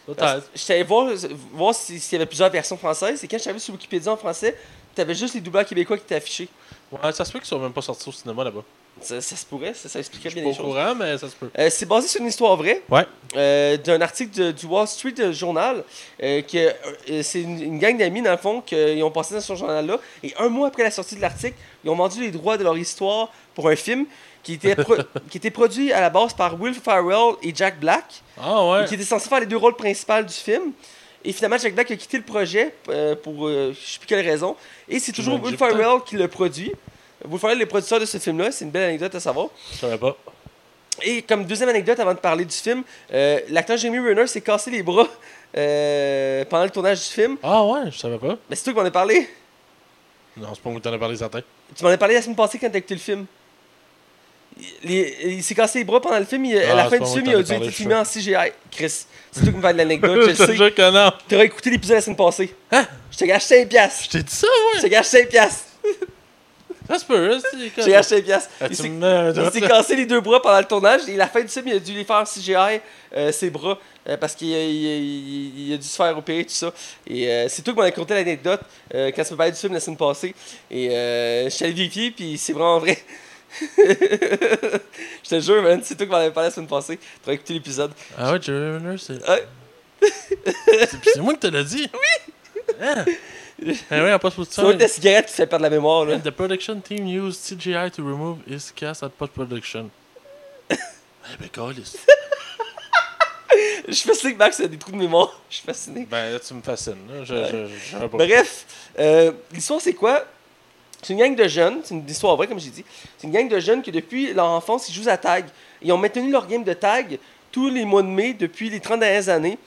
Que J'étais allé voir, voir si- s'il y avait plusieurs versions françaises et quand je suis sur Wikipédia en français, t'avais juste les doubleurs québécois qui étaient affichés. Ouais, ça se peut qu'ils soient même pas sortis au cinéma là-bas. Ça, ça se pourrait, ça, ça Je expliquerait suis bien pas les au choses. courant, mais ça se peut. Euh, c'est basé sur une histoire vraie. Ouais. euh, d'un article de- du Wall Street Journal. euh, que euh, c'est une, une gang d'amis, dans le fond, qui ont passé dans ce journal-là. Et un mois après la sortie de l'article, ils ont vendu les droits de leur histoire pour un film qui était, qui était produit à la base par Will Farrell et Jack Black, Ah ouais. qui était censé faire les deux rôles principaux du film. Et finalement, Jack Black a quitté le projet euh, pour euh, je sais plus quelle raison. Et c'est toujours Will Farrell qui le produit. Will Farrell est le producteur de ce film-là. C'est une belle anecdote à savoir. Je savais pas. Et comme deuxième anecdote avant de parler du film, euh, l'acteur Jamie Renner s'est cassé les bras euh, pendant le tournage du film. Ah ouais, je savais pas. Mais c'est toi qui m'en as parlé. Non, c'est pas moi qui t'en ai parlé certain. Tu m'en as parlé la semaine passée quand t'as écouté le film. Il, s'est cassé les bras pendant le film. il- à Ah, la fin du film, il a dû être je filmé en CGI. Chris, c'est toi qui me parles de l'anecdote. je Je sais. jure que non. T'aurais écouté l'épisode la semaine passée. Hein? Je te gâche 5 piastres. Je t'ai dit ça, Je ouais. te gâche 5 piastres. Ça se peut, hein, c'est Je te gâche 5 piastres. Ah, Il s'est- cassé les deux bras pendant le tournage et la fin du film, il a dû les faire en CGI, euh, ses bras, euh, parce qu'il il- il- il a dû se faire opérer, tout ça. Et euh, c'est toi qui m'en as conté l'anecdote euh, quand tu me parlais du film la semaine passée. Et je suis allé vérifier, puis c'est vraiment vrai. je te jure, man, c'est toi qui m'en avais parlé la semaine passée. Tu vas écouter l'épisode. Ah ouais, Jerry Renner, c'est. Ouais. c'est c'est moi qui te l'ai dit. Oui. Hein? Ah ouais, en C'est post-production. vrai que ta cigarette qui fait perdre la mémoire, là. The production team used CGI to remove his cast at post-production. eh ben, câlisse. Je suis fasciné que Max a des trous de mémoire. Je suis fasciné. Ben, là, tu me fascines, là. Je, Ouais. je, je. Bref, euh, l'histoire c'est quoi? C'est une gang de jeunes, c'est une histoire vraie comme j'ai dit. C'est une gang de jeunes qui depuis leur enfance ils jouent à tag. Ils ont maintenu leur game de tag tous les mois de mai depuis les 30 dernières années.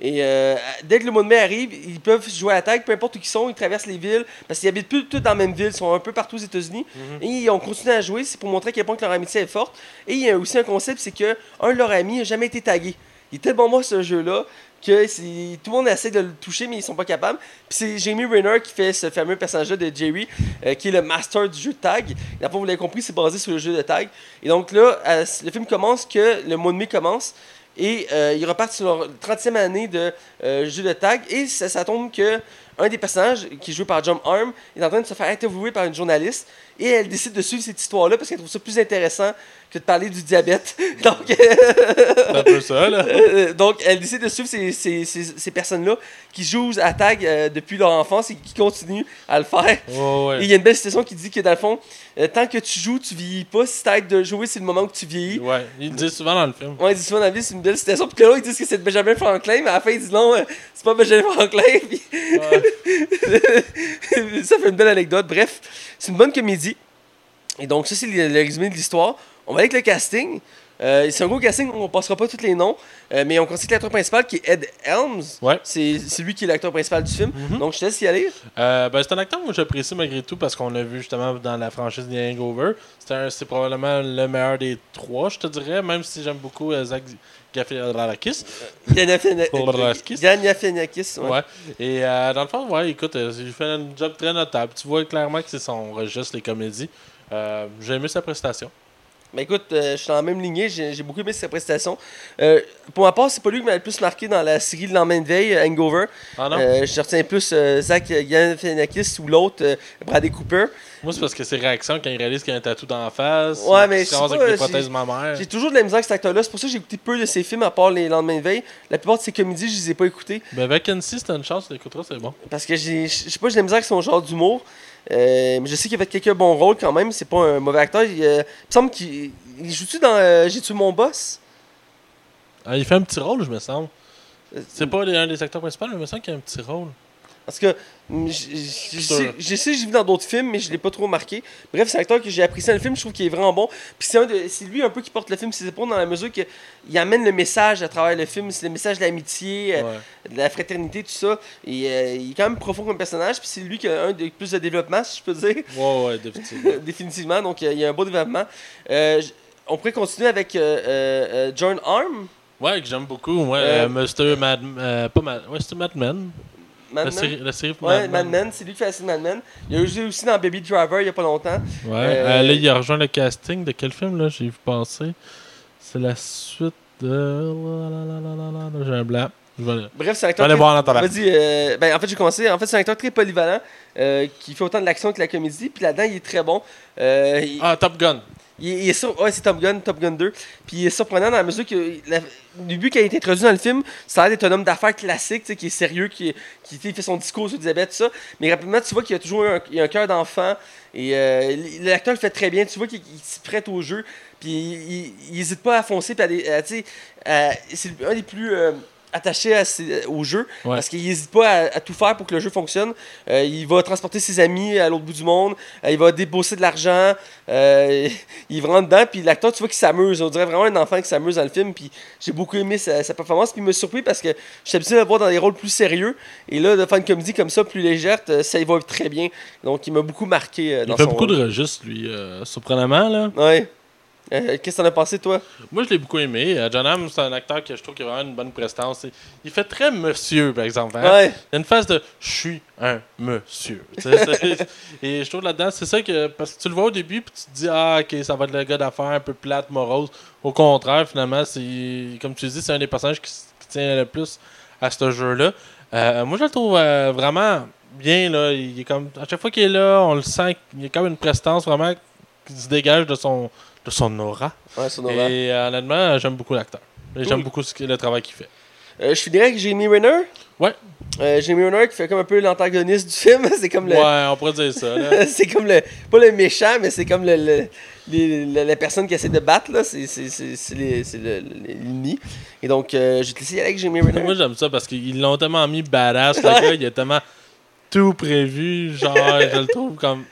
Et euh, dès que le mois de mai arrive, ils peuvent jouer à tag, peu importe où ils sont, ils traversent les villes, parce qu'ils habitent plus tous dans la même ville, ils sont un peu partout aux États-Unis. Mhm. Et ils ont continué à jouer, c'est pour montrer à quel point que leur amitié est forte. Et il y a aussi un concept, c'est que un de leurs amis n'a jamais été tagué. Il est tellement bon ce jeu-là que tout le monde essaie de le toucher, mais ils sont pas capables. Puis c'est Jamie Renner qui fait ce fameux personnage-là de Jerry, euh, qui est le master du jeu de tag. Fond, vous l'avez compris, c'est basé sur le jeu de tag. Et donc là, euh, le film commence que le mois de mai commence. Et euh, ils repartent sur leur 30e année de jeu de tag. Et ça, ça tombe que un des personnages, qui est joué par John Arm, est en train de se faire interviewer par une journaliste. Et elle décide de suivre cette histoire-là parce qu'elle trouve ça plus intéressant que de parler du diabète. Donc, un peu ça, là. euh, donc, elle décide de suivre ces, ces, ces, ces personnes-là qui jouent à tag euh, depuis leur enfance et qui continuent à le faire. Ouais, Et il y a une belle citation qui dit que dans le fond, euh, tant que tu joues, tu vieillis pas. Si t'arrêtes de jouer, c'est le moment où tu vieillis. Ouais, il le dit souvent dans le film. Ouais, il dit souvent dans la vie, c'est une belle citation. Puis que là, ils disent que c'est Benjamin Franklin, mais à la fin, ils disent non, euh, c'est pas Benjamin Franklin. Puis Ouais. ça fait une belle anecdote. Bref, c'est une bonne comédie. Et donc, ça, c'est le, le résumé de l'histoire. On va aller avec le casting. Euh, c'est un gros casting, on passera pas tous les noms, euh, mais on considère l'acteur principal qui est Ed Helms. Ouais. C'est lui qui est l'acteur principal du film. Mhm. Donc je te laisse y aller. Euh, ben, c'est un acteur que j'apprécie malgré tout parce qu'on l'a vu justement dans la franchise The Hangover. C'est probablement le meilleur des trois, je te dirais, même si j'aime beaucoup Zach. Galifianakis. Galifianakis, ouais. Ouais. Et dans le fond, ouais, écoute, il fait un job très notable. Tu vois clairement que c'est son registre, les comédies. Euh, J'ai aimé sa prestation. Mais écoute, euh, je suis dans la même lignée, j'ai beaucoup aimé sa prestation. Euh, pour ma part, c'est pas lui qui m'a le plus marqué dans la série Le lendemain de veille, Hangover. Ah non? Euh, je retiens plus Zach Galifianakis ou l'autre, Bradley Cooper. Moi, c'est parce que ses réactions quand il réalise qu'il y a un tatou dans la face. Ouais, mais pas, avec j'ai- prothèses mammaires. J'ai toujours de la misère avec cet acteur-là, c'est pour ça que j'ai écouté peu de ses films à part les lendemains de veille. La plupart de ses comédies, je les ai pas écoutées. Ben, Vacancy, c'était une chance, tu l'écouteras, c'est bon. Parce que j'ai, je sais pas, j'ai de la misère avec son genre d'humour. Euh, mais je sais qu'il a fait quelques bons rôles quand même. C'est pas un mauvais acteur. Il, euh, il me semble qu'il il joue-tu dans euh, J'ai tué mon boss? Ah, il fait un petit rôle, je me semble. C'est pas un des acteurs principaux, mais il me semble qu'il y a un petit rôle. Parce que mm, je sais, j'ai vu dans d'autres films, mais je l'ai pas trop marqué. Bref, c'est un acteur que j'ai apprécié dans le film. Je trouve qu'il est vraiment bon. Puis c'est, c'est lui un peu qui porte le film ses épaules dans la mesure qu'il amène le message à travers le film. C'est le message de l'amitié, euh, Ouais. de la fraternité, tout ça. Et euh, il est quand même profond comme personnage. Puis c'est lui qui a un des plus de développement, si je peux dire. Ouais, ouais, définitivement. Définitivement. Donc, il y a un beau développement. Euh, on pourrait continuer avec euh, John Arm? Ouais, que j'aime beaucoup. Ouais, Mr. Mad... pas Mad... Ouais, c'était Mad Men. Mad La série, la série pour Ouais, Mad Men. C'est lui qui fait la série Mad Men. Il a joué aussi dans Baby Driver il y a pas longtemps. Ouais. Euh, Euh, là, il a rejoint le casting de quel film, là J'ai vu passer. C'est la suite de. J'ai un blanc. Bref, c'est un acteur. aller très- voir. Vas-y, euh, ben, en fait, j'ai commencé. En fait, c'est un acteur très polyvalent euh, qui fait autant de l'action que de la comédie. Puis là-dedans, il est très bon. Euh, il, Ah, Top Gun. Il est- sur... Ouais, c'est Top Gun, Top Gun 2. Puis il est surprenant dans la mesure que, la- au début, quand il est introduit dans le film, ça a l'air d'être un homme d'affaires classique, qui est sérieux, qui, qui fait son discours sur le diabète, tout ça. Mais rapidement, tu vois qu'il a toujours un, a cœur d'enfant. Et euh, l'acteur le fait très bien. Tu vois qu'il il s'y prête au jeu. Puis il n'hésite pas à foncer. Puis à à- c'est un des plus. euh, attachés à ses- au jeu Ouais. parce qu'il n'hésite pas à, à tout faire pour que le jeu fonctionne. Euh, il va transporter ses amis à l'autre bout du monde. Euh, il va débourser de l'argent. Euh, il va rentrer dedans. Puis l'acteur, tu vois qu'il s'amuse. On dirait vraiment un enfant qui s'amuse dans le film. Puis j'ai beaucoup aimé sa, sa performance. Puis il m'a surpris parce que je suis habitué de le voir dans des rôles plus sérieux. Et là, de faire une comédie comme ça, plus légère, ça y va très bien. Donc il m'a beaucoup marqué dans Il fait son beaucoup rôle. de registres, lui, surprenamment, là. Ouais. Euh, Qu'est-ce que t'en as pensé, toi? Moi, je l'ai beaucoup aimé. Euh, John Hamm, c'est un acteur que je trouve qui a vraiment une bonne prestance. Il- Il fait très monsieur, par exemple. hein. Ouais. Il y a une phase de je suis un monsieur. Et je trouve là-dedans, c'est ça que. Parce que tu le vois au début, puis tu te dis, ah, ok, ça va être le gars d'affaires un peu plate, morose. Au contraire, finalement, c'est. Comme tu dis, c'est un des personnages qui, tient le plus à ce jeu-là. Euh, moi, je le trouve vraiment bien. Là. Il est comme, à chaque fois qu'il est là, on le sent qu'il y a comme une prestance vraiment qui se dégage de son, de son aura. Ouais, son aura. Et euh, honnêtement, j'aime beaucoup l'acteur. Et J'aime beaucoup ce le travail qu'il fait. Euh, je finirais avec Jamie Renner. Ouais. Euh, Jamie Renner qui fait comme un peu l'antagoniste du film. c'est comme le. Ouais, on pourrait dire ça. C'est comme le. Pas le méchant, mais c'est comme le, le- les- la, la personne qui essaie de battre, là. C'est, l'ennemi. Et donc, euh, je vais te laisser aller avec Jamie Renner. Moi, j'aime ça parce qu'ils l'ont tellement mis badass. Le gars, il a tellement tout prévu. Genre, je le trouve comme.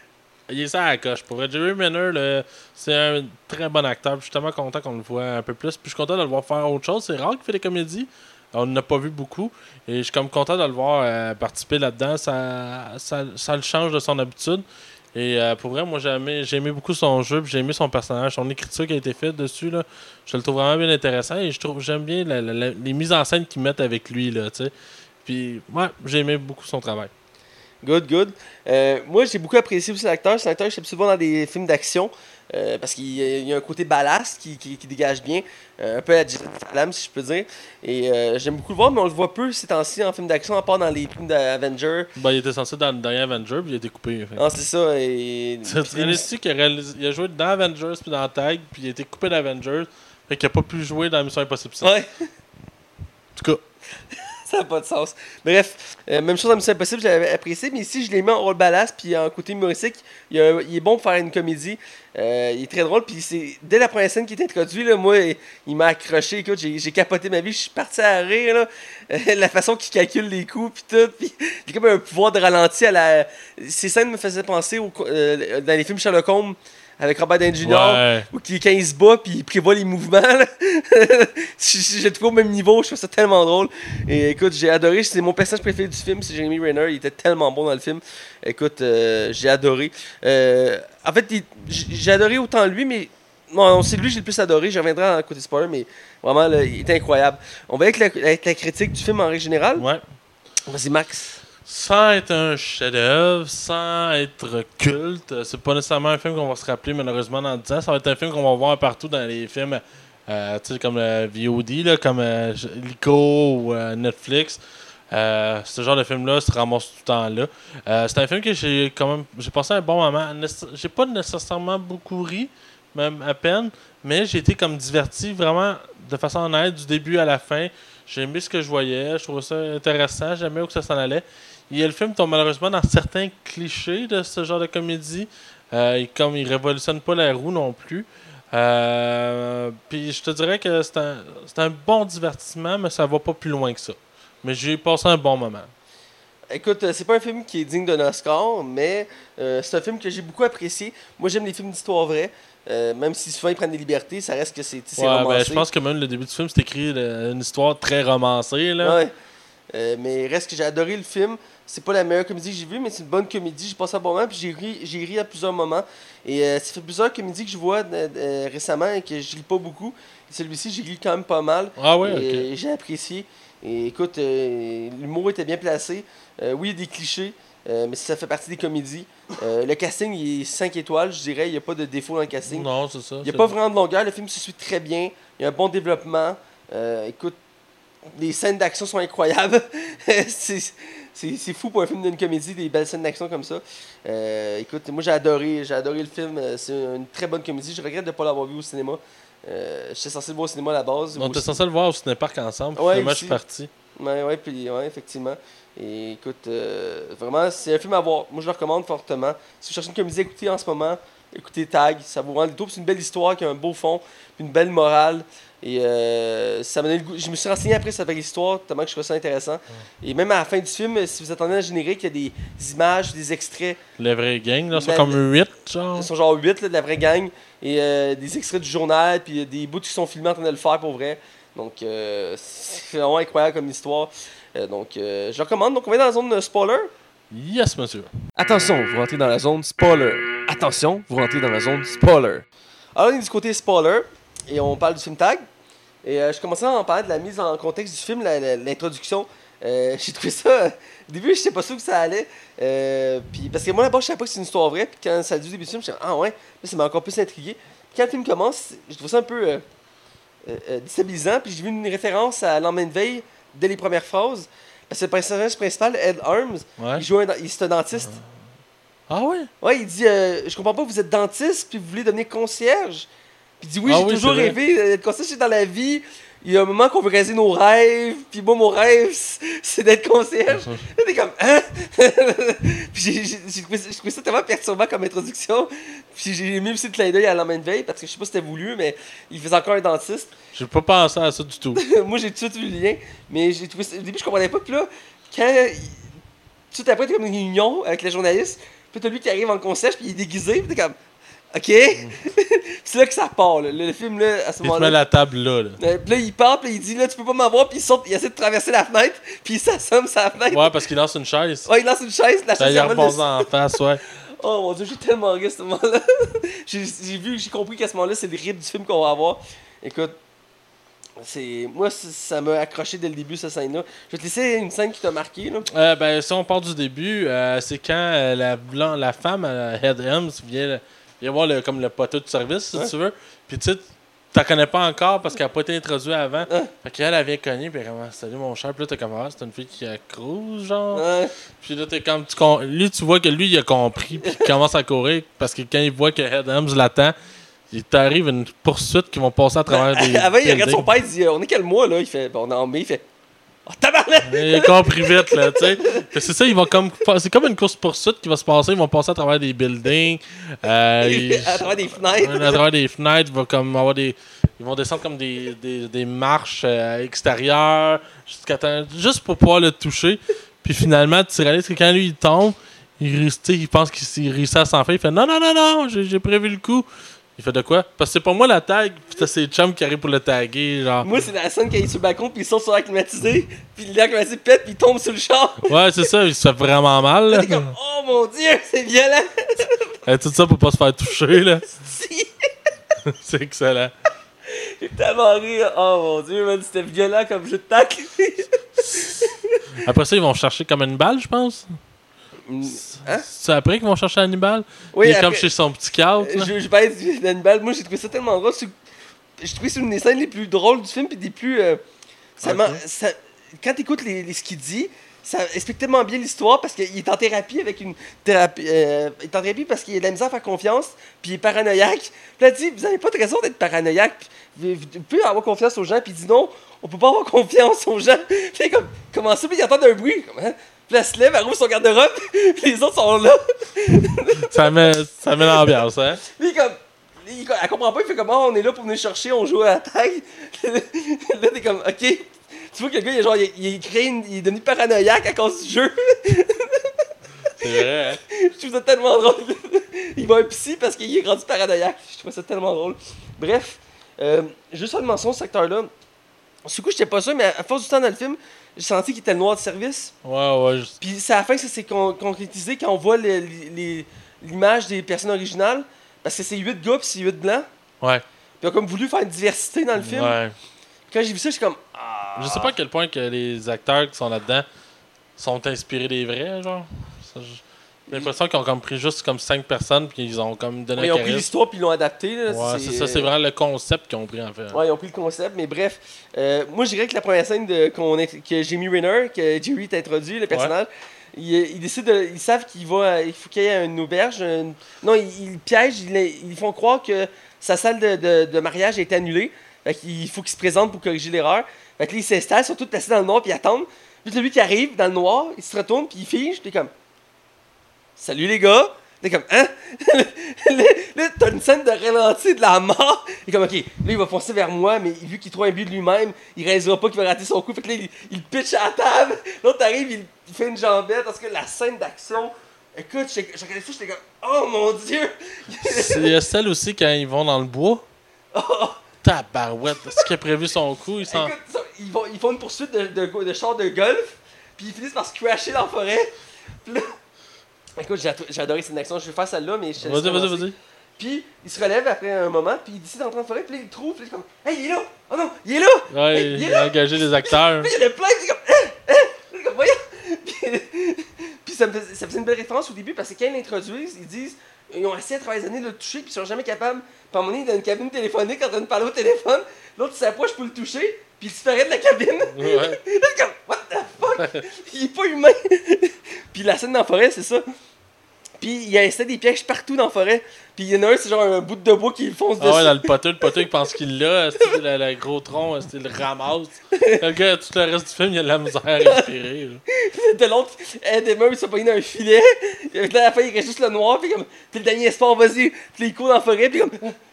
Il est ça à la coche. Pour vrai, Jerry là, c'est un très bon acteur. Je suis tellement content qu'on le voit un peu plus. Puis je suis content de le voir faire autre chose. C'est rare qu'il fait des comédies. On n'en a pas vu beaucoup. Et je suis comme content de le voir euh, participer là-dedans. Ça, ça, ça le change de son habitude. Et euh, pour vrai, moi, j'ai aimé, aimé beaucoup son jeu. J'ai aimé son personnage. Son écriture qui a été faite dessus. Là, je le trouve vraiment bien intéressant. Et je trouve j'aime bien les mises en scène qu'ils mettent avec lui. Là. Puis, ouais, j'ai aimé beaucoup son travail. Good, good. Euh, moi, j'ai beaucoup apprécié aussi l'acteur. C'est un acteur que j'aime souvent dans des films d'action. euh, parce qu'il y a- un côté ballast qui, qui- qui dégage bien. euh, un peu à Jason Statham, si je peux dire. Et j'aime beaucoup le voir, mais on le voit peu ces temps-ci en film d'action, à part dans les films d'Avengers. Ben, il était censé dans le dernier Avenger, puis il a été coupé. Non, c'est ça. Et... Réalises-tu qu'il a, réalisé- il a joué dans Avengers puis dans Tag, puis il a été coupé d'Avengers, fait qu'il a pas pu jouer dans Mission Impossible 6. Ouais. En tout cas, Ça n'a pas de sens. Bref, euh, même chose dans Mission Impossible, je l'avais apprécié, mais ici, je l'ai mis en rôle ballast, puis en côté humoristique, il, est bon pour faire une comédie. Euh, il est très drôle, puis c'est dès la première scène qui est introduite, là, moi, il, m'a accroché. Écoute, j'ai j'ai capoté ma vie, je suis parti à rire, là. Euh, la façon qu'il calcule les coups, puis tout, puis a comme un pouvoir de ralenti à la. Ces scènes me faisaient penser au, dans les films Sherlock Holmes avec Robert Downey Jr. Ouais. Ou qui, quand il se bat, puis il prévoit les mouvements. J'ai trouvé au même niveau, je trouve ça tellement drôle. Et écoute, j'ai adoré, c'est mon personnage préféré du film, c'est Jeremy Renner. Il était tellement bon dans le film. Écoute, euh, j'ai adoré. Euh, en fait, j'ai adoré autant lui, mais. C'est lui que j'ai le plus adoré. Je reviendrai à côté spoiler, mais vraiment, là, il était incroyable. On va avec la, avec la critique du film en règle générale. Ouais. Vas-y, Max. Sans être un chef-d'œuvre, sans être culte, euh, c'est pas nécessairement un film qu'on va se rappeler malheureusement dans 10 ans. Ça va être un film qu'on va voir partout dans les films, euh, comme le VOD, là, comme euh, Lico ou euh, Netflix. Euh, ce genre de film-là se ramasse tout le temps là. Euh, c'est un film que j'ai quand même j'ai passé un bon moment. J'ai pas nécessairement beaucoup ri, même à peine, mais j'ai été comme diverti vraiment de façon honnête du début à la fin. J'ai aimé ce que je voyais, je trouvais ça intéressant, j'aimais où que ça s'en allait. Et le film tombe malheureusement dans certains clichés de ce genre de comédie. Euh, et comme il révolutionne pas la roue non plus. Euh, puis je te dirais que c'est un, un bon divertissement, mais ça va pas plus loin que ça. Mais j'ai passé un bon moment. Écoute, euh, c'est pas un film qui est digne d'un Oscar, mais euh, c'est un film que j'ai beaucoup apprécié. Moi, j'aime les films d'histoire vraie. Euh, même si souvent ils prennent des libertés, ça reste que c'est ben, romancé. je pense que même le début du film, c'est écrit une histoire très romancée. Là. Ouais. Euh, mais reste que j'ai adoré le film. C'est pas la meilleure comédie que j'ai vue, mais c'est une bonne comédie. J'ai passé un bon moment, puis j'ai ri, j'ai ri à plusieurs moments. Et euh, ça fait plusieurs comédies que je vois euh, euh, récemment et que je lis pas beaucoup. Et celui-ci, j'ai ri quand même pas mal. Ah ouais, Et. J'ai apprécié. Et écoute, euh, l'humour était bien placé. Oui, il y a des clichés, euh, mais ça fait partie des comédies. Euh, le casting, il est 5 étoiles, je dirais. Il n'y a pas de défaut dans le casting. Non, c'est ça. Il n'y a pas vraiment de longueur. Le film se suit très bien. Il y a un bon développement. Euh, écoute, les scènes d'action sont incroyables. c'est c'est- fou pour un film d'une comédie, des belles scènes d'action comme ça. Euh, écoute, moi j'ai adoré, j'ai adoré le film. Euh, C'est une très bonne comédie. Je regrette de ne pas l'avoir vu au cinéma. Euh, J'étais censé le voir au cinéma à la base. On était censé le voir au cinépark ensemble. Ouais, finalement, je suis parti. Ouais, ouais, puis, ouais, effectivement. Et écoute, euh, vraiment, c'est un film à voir. Moi, je le recommande fortement. Si vous cherchez une comédie à écouter en ce moment, écoutez Tag. Ça vous rend le tour. C'est une belle histoire qui a un beau fond, une belle morale. Et euh, ça m'a donné le goût. Je me suis renseigné après sur l'histoire, tellement que je trouvais ça intéressant. Et même à la fin du film, si vous attendez le générique, il y a des images, des extraits. Les vrais gangs, là, sont comme 8, genre. Ils sont genre 8 là, de la vraie gang. Et euh, des extraits du journal, puis euh, des bouts qui sont filmés en train de le faire pour vrai. Donc, euh, c'est vraiment incroyable comme histoire. Euh, donc, euh, je recommande. Donc, on va dans la zone spoiler. Yes, monsieur. Attention, vous rentrez dans la zone spoiler. Attention, vous rentrez dans la zone spoiler. Alors, on est du côté spoiler et on parle du film Tag. Et euh, je commençais à en parler de la mise en contexte du film, l'introduction. Euh, J'ai trouvé ça. Au début, je sais pas sûr que ça allait. Euh, puis, parce que moi, d'abord, je savais pas que c'est une histoire vraie. Puis quand ça a dit au début du film, je me suis dit, ah ouais, Là, ça m'a encore plus intrigué. Puis quand le film commence, je trouve ça un peu euh, déstabilisant. Puis j'ai vu une référence à de veille dès les premières phrases. Parce que le personnage principal, Ed Arms, Ouais. il joue un, il- un dentiste. Ah ouais? Ouais, il dit euh, Je comprends pas, vous êtes dentiste puis vous voulez devenir concierge. Puis il dit Oui, Ah j'ai oui, toujours rêvé d'être concierge dans la vie. Il y a un moment qu'on veut réaliser nos rêves. Puis moi, mon rêve, c'est- d'être concierge. Là, T'es comme Hein? Puis j'ai- trouvé, ça- tellement perturbant comme introduction. Puis j'ai aimé aussi le clin d'œil à la main de veille parce que je sais pas si c'était voulu, mais il faisait encore un dentiste. J'ai pas pensé à ça du tout. moi, j'ai tout de suite vu le lien. Mais j'ai trouvé ça. Au début, je comprenais pas. Puis là, quand. Tout après, t'es comme une réunion avec les journalistes. Puis t'as lui qui arrive en concierge, puis il est déguisé. Puis t'es comme. Ok? c'est là que ça part, là. Le, le film, là, à ce Il te met moment-là. la table là. là. Euh, Puis là, il part, puis il dit, là, tu peux pas m'avoir. Puis il saute, il essaie de traverser la fenêtre. Puis il s'assomme sa fenêtre. Ouais, parce qu'il lance une chaise. Ouais, il lance une chaise. La Ça chaise repose dessus. en face, ouais. Oh mon dieu, j'ai tellement ri à ce moment-là. j'ai vu, j'ai compris qu'à ce moment-là, c'est le rythme du film qu'on va avoir. Écoute, c'est moi, ça m'a accroché dès le début, cette scène-là. Je vais te laisser une scène qui t'a marqué. Là. Euh, ben, si on part du début, euh, c'est quand euh, la, la femme, euh, Head Hems, vient, vient voir le, comme le poteau de service, si Ouais. tu veux. Puis tu sais, t'en connais pas encore parce qu'elle a pas été introduite avant. Ouais. Fait qu'elle, elle vient cogner, puis elle est comme, salut mon cher. Puis là, t'es comme, ah, c'est une fille qui a cruise, genre. Puis là, t'es comme, tu con- lui, tu vois que lui, il a compris, puis il commence à courir parce que quand il voit que Head Hems l'attend, il t'arrive une poursuite qui vont passer à travers des. Avant, il regarde son père, il dit euh, On est quel mois là? Il fait Bon, on est en mai. Il fait Oh, tabarnak Il a compris vite, là, tu sais. C'est ça, ils vont comme. C'est comme une course-poursuite qui va se passer. Ils vont passer à travers des buildings. Euh, ils- À travers des fenêtres. À travers des fenêtres, il va comme avoir des. Ils vont descendre comme des, des, des marches euh, extérieures jusqu'à temps- juste pour pouvoir le toucher. Puis finalement, tu réalises que quand lui il tombe, il, il pense qu'il réussit à s'en faire. Il fait non, non, non, non, j'ai prévu le coup. Il fait de quoi? Parce que c'est pas moi la tag, pis ses chums qui arrivent pour le taguer. Genre. Moi, c'est la scène il est sur le balcon, puis il saute sur l'air climatisé, puis l'air climatisé pète, puis il tombe sur le char. Ouais, c'est ça, il se fait vraiment mal. là. T'es comme, oh mon dieu, c'est violent! Et tout ça pour pas se faire toucher. là. Si. c'est excellent. J'ai tellement ri, oh mon dieu, man, c'était violent comme jeu de tacle. Après ça, ils vont chercher comme une balle, je pense. Hein? C'est après qu'ils vont chercher Hannibal. Oui, il est après- comme chez son petit cadre. Je, je vais être d'Hannibal. Moi, j'ai trouvé ça tellement drôle. J'ai trouvé que c'est une des scènes les plus drôles du film, puis des plus. euh, ça ça- quand t'écoutes les, les, ce qu'il dit, ça explique tellement bien l'histoire parce qu'il est en thérapie avec une thérapie. euh, il est en thérapie parce qu'il a de la misère à faire confiance, puis il est paranoïaque. Puis là, il dit Vous n'avez pas de raison d'être paranoïaque. Puis, vous, vous pouvez avoir confiance aux gens, puis il dit Non, on peut pas avoir confiance aux gens. Puis comme, comment ça, puis il entend un bruit. Comme, hein? Puis elle se lève, elle rouvre son garde-robe, les autres sont là. Ça met, ça met l'ambiance, hein. Puis il est comme. il- elle comprend pas, il fait comme oh, on est là pour venir chercher, on joue à la tag. là, t'es comme ok. Tu vois que le gars, il est, genre, il, créé une- il est devenu paranoïaque à cause du jeu. C'est vrai, hein. Je trouve ça tellement drôle. il va un psy parce qu'il est rendu paranoïaque. Je trouve ça tellement drôle. Bref, euh, juste une mention, cet acteur-là. Du coup, j'étais pas sûr, mais à force du temps dans le film, j'ai senti qu'il était le noir de service. Ouais, ouais. je- Puis c'est à la fin que ça s'est con- concrétisé quand on voit l'image des personnes originales. Parce que c'est 8 gars puis c'est 8 blancs. Ouais. Puis ils ont comme voulu faire une diversité dans le film. Ouais. Quand j'ai vu ça, je suis comme. Ah. Je sais pas à quel point que les acteurs qui sont là-dedans sont inspirés des vrais, genre. Ça, je- J'ai l'impression qu'ils ont comme pris juste comme 5 personnes puis ils ont comme donné Mais ils ont pris l'histoire puis ils l'ont adapté. Là. Ouais, c'est ça, c'est vraiment le concept qu'ils ont pris en fait. Ouais, ils ont pris le concept, mais bref. euh, moi, je dirais que la première scène de, que Jamie Renner, que Jerry t'a introduit, le personnage, il, il décide de- ils savent qu'il va, il faut qu'il y ait une auberge. non, ils, piègent, ils, font croire que sa salle de, de- de mariage a été annulée. Fait qu'il faut qu'il se présente pour corriger l'erreur. Fait que là, ils s'installent, ils sont tous placés dans le noir, puis ils attendent. Puis lui qui arrive dans le noir, il se retourne, puis il fige, est comme Salut les gars! T'es comme, hein? là, t'as une scène de ralenti de la mort. Il est comme, ok, là, il va foncer vers moi, mais vu qu'il trouve un but de lui-même, il réalisera pas qu'il va rater son coup. Fait que là, il, il pitch à la table. L'autre arrive, il, il fait une jambette. Parce que la scène d'action, écoute, je je regardais ça, j'étais comme, oh mon dieu! C'est celle aussi quand ils vont dans le bois. Oh, Tabarouette, ce qui a prévu son coup, ils sont. écoute, ils, vont, ils font une poursuite de, de, go- de char de golf, puis ils finissent par se crasher dans la forêt. Puis là, écoute, j'ai ado- j'ai adoré cette action. Je vais faire celle-là, mais je Vas-y, vas-y, vas-y. Puis il se relève après un moment, puis il décide d'entrer la forêt, puis il le trouve, puis il est comme Hey, il est là! Oh non, il est là! Ouais, Hey, il il a engagé les acteurs. Puis il y a le plein, puis il est comme Hein? Comme Voyons! Puis, puis ça, me faisait, ça faisait une belle référence au début, parce que quand ils l'introduisent, ils disent Ils ont essayé à travers les années de le toucher, puis ils sont jamais capables. Puis à un moment donné, dans une cabine téléphonique en train de parler au téléphone, l'autre s'approche pour le toucher, puis il disparaît de la cabine. Ouais. Comme What the fuck? il est pas humain! puis la scène dans la forêt, c'est ça. Puis il y a installé des pièges partout dans la forêt. Puis il y en a un, c'est genre un bout de bois qui le fonce Ah ouais, dessus. dans le poteux, le poteux, il pense qu'il l'a, c'est le, le gros tronc, c'est le ramasse. Le gars, tout le reste du film, il a de la misère à respirer. de l'autre, des meubles, il s'est pogné dans un filet. Puis là, à la fin, il reste juste le noir. Puis comme, puis le dernier espoir, vas-y. Puis il court dans la forêt. Puis comme,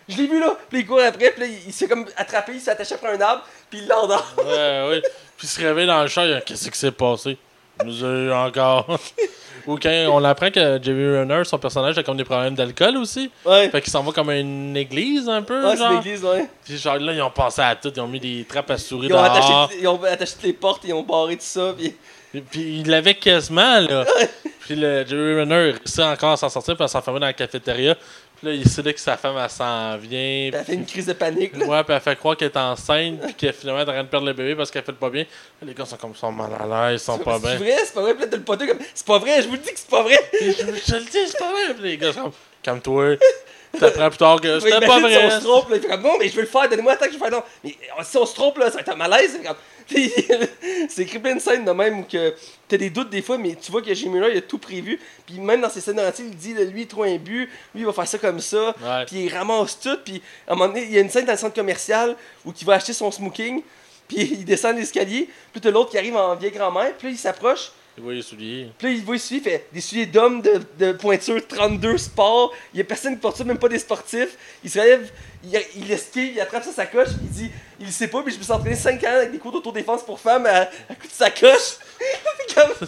je l'ai vu là. Puis il court après. Puis là, il, il se fait comme attraper, il s'est attaché après un arbre. Puis il l'endort. Ouais, ouais. Puis il se réveille dans le char, il dit, Qu'est-ce qui s'est passé? Il nous eu encore. Ou quand on apprend que Jerry Renner, son personnage, a comme des problèmes d'alcool aussi. Ouais. Fait qu'il s'en va comme à une église un peu. Ouais, c'est genre. l'église, ouais. Puis genre là, ils ont pensé à tout. Ils ont mis des trappes à souris Ils ont, attaché, ils ont attaché toutes les portes, ils ont barré tout ça. Puis Puis, puis il l'avait quasiment, là. puis le Jerry Renner il réussit encore à s'en sortir, puis à s'enfermer dans la cafétéria. Puis là, il sait là que sa femme, elle s'en vient. elle fait une crise de panique. Là. Ouais, puis elle fait croire qu'elle est enceinte, puis qu'elle finalement est en train de perdre le bébé parce qu'elle fait pas bien. Les gars sont comme sont mal à l'aise, ils sont pas C'est bien. vrai, c'est pas vrai. Puis là, t'as le poteau comme, c'est pas vrai, je vous le dis que c'est pas vrai. Puis je, le dis, c'est pas vrai. Puis les gars sont comme, calme-toi. T'apprends plus tard que c'était pas si vrai. on se trompe, là, il fait comme non, mais je veux le faire, donnez-moi temps que je vais faire non. Mais euh, si on se trompe, là, ça va être un malaise. C'est comme- Puis, c'est écrit plein de scènes de même où que t'as des doutes des fois, mais tu vois que Jimmy Miller, il a tout prévu. Puis même dans ses scènes narratives, il dit là, lui, il trouve un but, lui, il va faire ça comme ça. Puis il ramasse tout. Puis à un moment donné, il y a une scène dans le centre commercial où il va acheter son smoking. Puis il descend l'escalier. Puis t'as l'autre qui arrive en vieille grand-mère. Puis là, il s'approche. Tu vois les souliers. Puis là, il voit suivre, il fait des souliers d'hommes de, de pointure 32 sport. Il y a personne qui porte ça, même pas des sportifs. Il se relève, il, il esquive, il attrape sa sacoche, il dit Il sait pas, mais je me suis entraîné 5 ans avec des cours d'autodéfense pour femmes à, à coup de sacoche. Comme.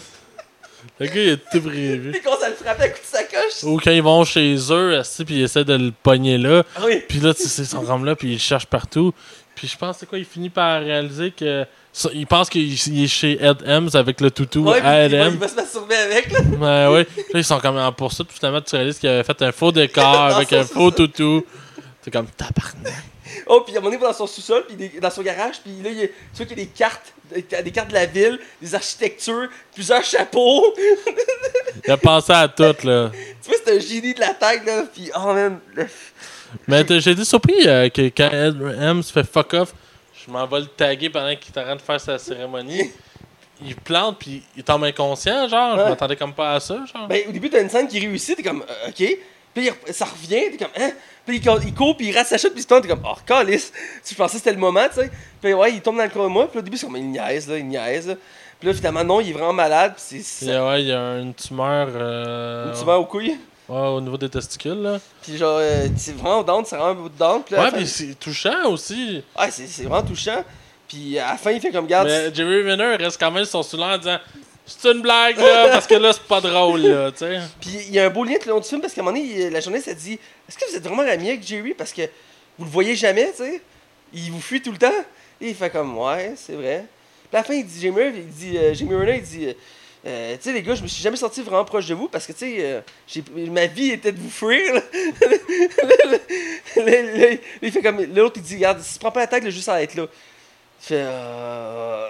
Le gars, il a tout prévu. Puis qu'on ça le frappait à coup de sacoche. Ou quand ils vont chez eux, puis ils essaient de le pogner là. Ah oui. Puis là, tu sais, ils sont comme là, puis ils le cherchent partout. Puis je pense, c'est quoi, il finit par réaliser que. ça- Il pense qu'il il est chez Ed Hems avec le toutou Ouais, à Ed Hems. il va se masturber avec, là. Ouais, ouais. Là, ils sont comme en poursuite, puis finalement, tu réalises qu'il avait fait un faux décor avec un faux toutou. T'es comme tabarnak. Oh, puis à un moment donné, dans son sous-sol, puis des- dans son garage, puis là, il y a, tu vois qu'il y a des cartes, des, des cartes de la ville, des architectures, plusieurs chapeaux. Il a pensé à tout, là. tu vois, c'est un génie de la tête, là. Puis, oh, man. le- Mais t'as- j'ai été surpris euh, que quand Ed Hems fait fuck off, je m'en vais le taguer pendant qu'il est en train de faire sa cérémonie. Il plante, puis il tombe inconscient, genre. Je Ouais. m'attendais comme pas à ça, genre. Ben, au début, t'as une scène qui réussit, t'es comme, euh, ok. Puis ça revient, t'es comme, hein? Puis il, court, puis il rate sa chute, puis il se tourne, t'es comme, oh, calice. Tu pensais que c'était le moment, tu sais. Puis ouais, il tombe dans le coma, puis au début, c'est comme, il niaise, là, il niaise, là. Puis là, finalement, non, il est vraiment malade, puis c'est. Ouais, il y a une tumeur. euh, Tu vas aux couilles. ouais, au niveau des testicules, là. Puis genre, euh, c'est vraiment down, c'est vraiment un bout de down. Puis là, Ouais, fin- c'est touchant aussi. Ouais, c'est c'est vraiment touchant. Puis à la fin, il fait comme, garde. Mais Jerry Renner reste quand même son soulard en disant C'est une blague, là, parce que là, c'est pas drôle, là, tu sais. Puis il y a un beau lien tout le long du film parce qu'à un moment donné, la journaliste a dit Est-ce que vous êtes vraiment ami avec Jerry? Parce que vous le voyez jamais, tu sais. Il vous fuit tout le temps. Et il fait comme Ouais, c'est vrai. Puis à la fin, il dit Jamie, il dit, euh, Jamie il dit euh, Euh, Tu sais, les gars, je me suis jamais sorti vraiment proche de vous parce que, tu sais, ma vie était de vous fuir. là, il fait comme L'autre, il dit Regarde, si tu prends pas la tête, juste à être là. Il fait Euh.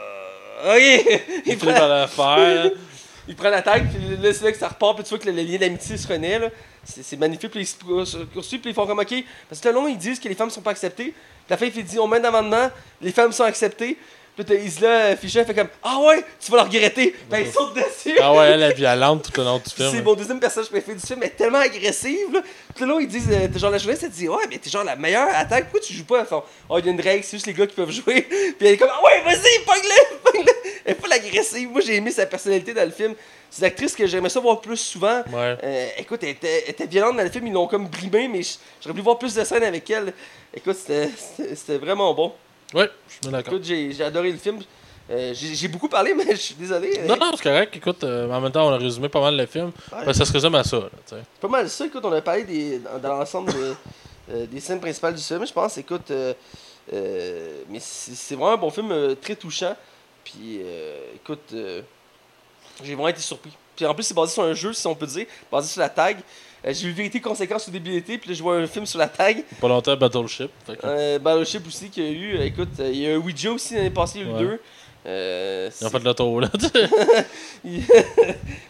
Ok. Il prend, le faire. il prend la tête, puis là, c'est là que ça repart, puis tu vois que le, le lien d'amitié se renaît, là. C'est c'est magnifique, puis ils se poursuivent, puis ils font comme OK. Parce que tout le long, ils disent que les femmes sont pas acceptées. Puis la fin, il dit on met un amendement, les femmes sont acceptées. Puis t'as Isla Fischer fait comme Ah ouais, tu vas le regretter. Ben, il saute dessus. Ah ouais, elle est violente tout le long du film. C'est mon deuxième personnage préféré du film, elle est tellement agressive. Là. Tout le long, ils disent, euh, t'es genre la journaliste, elle dit, ouais, mais t'es genre la meilleure attaque, pourquoi tu joues pas? Font, oh, il y a une règle, c'est juste les gars qui peuvent jouer. Puis elle est comme, ah ouais, vas-y, pogne-le, pogne-le. Elle est pas l'agressive. Moi, j'ai aimé sa personnalité dans le film. C'est une actrice que j'aimerais ça voir plus souvent. Ouais. Euh, écoute, elle était, elle était violente dans le film, ils l'ont comme brimée, mais j'aurais voulu voir plus de scènes avec elle. Écoute, c'était vraiment bon. Ouais, je suis d'accord. Écoute, j'ai adoré le film. Euh, j'ai beaucoup parlé, mais je suis désolé. Non, non, c'est correct. Écoute, euh, en même temps, on a résumé pas mal le film. Ouais. Ben, ça se résume à ça, là, pas mal ça. Écoute, on a parlé des, dans, dans l'ensemble de- euh, des scènes principales du film, je pense. Écoute, mais c'est vraiment un bon film, très touchant. Puis, écoute, euh, j'ai vraiment été surpris. Puis en plus, c'est basé sur un jeu, si on peut dire, basé sur la tag. Euh, j'ai vu Vérité Conséquence de l'été, puis là, je vois un film sur la tag. Pas longtemps, Battleship. Fait que, Euh, Battleship aussi qu'il y a eu. Euh, Écoute, il y a un Ouija aussi l'année passée, il y a eu Ouais. deux. Euh, Ils ont fait le tour, là.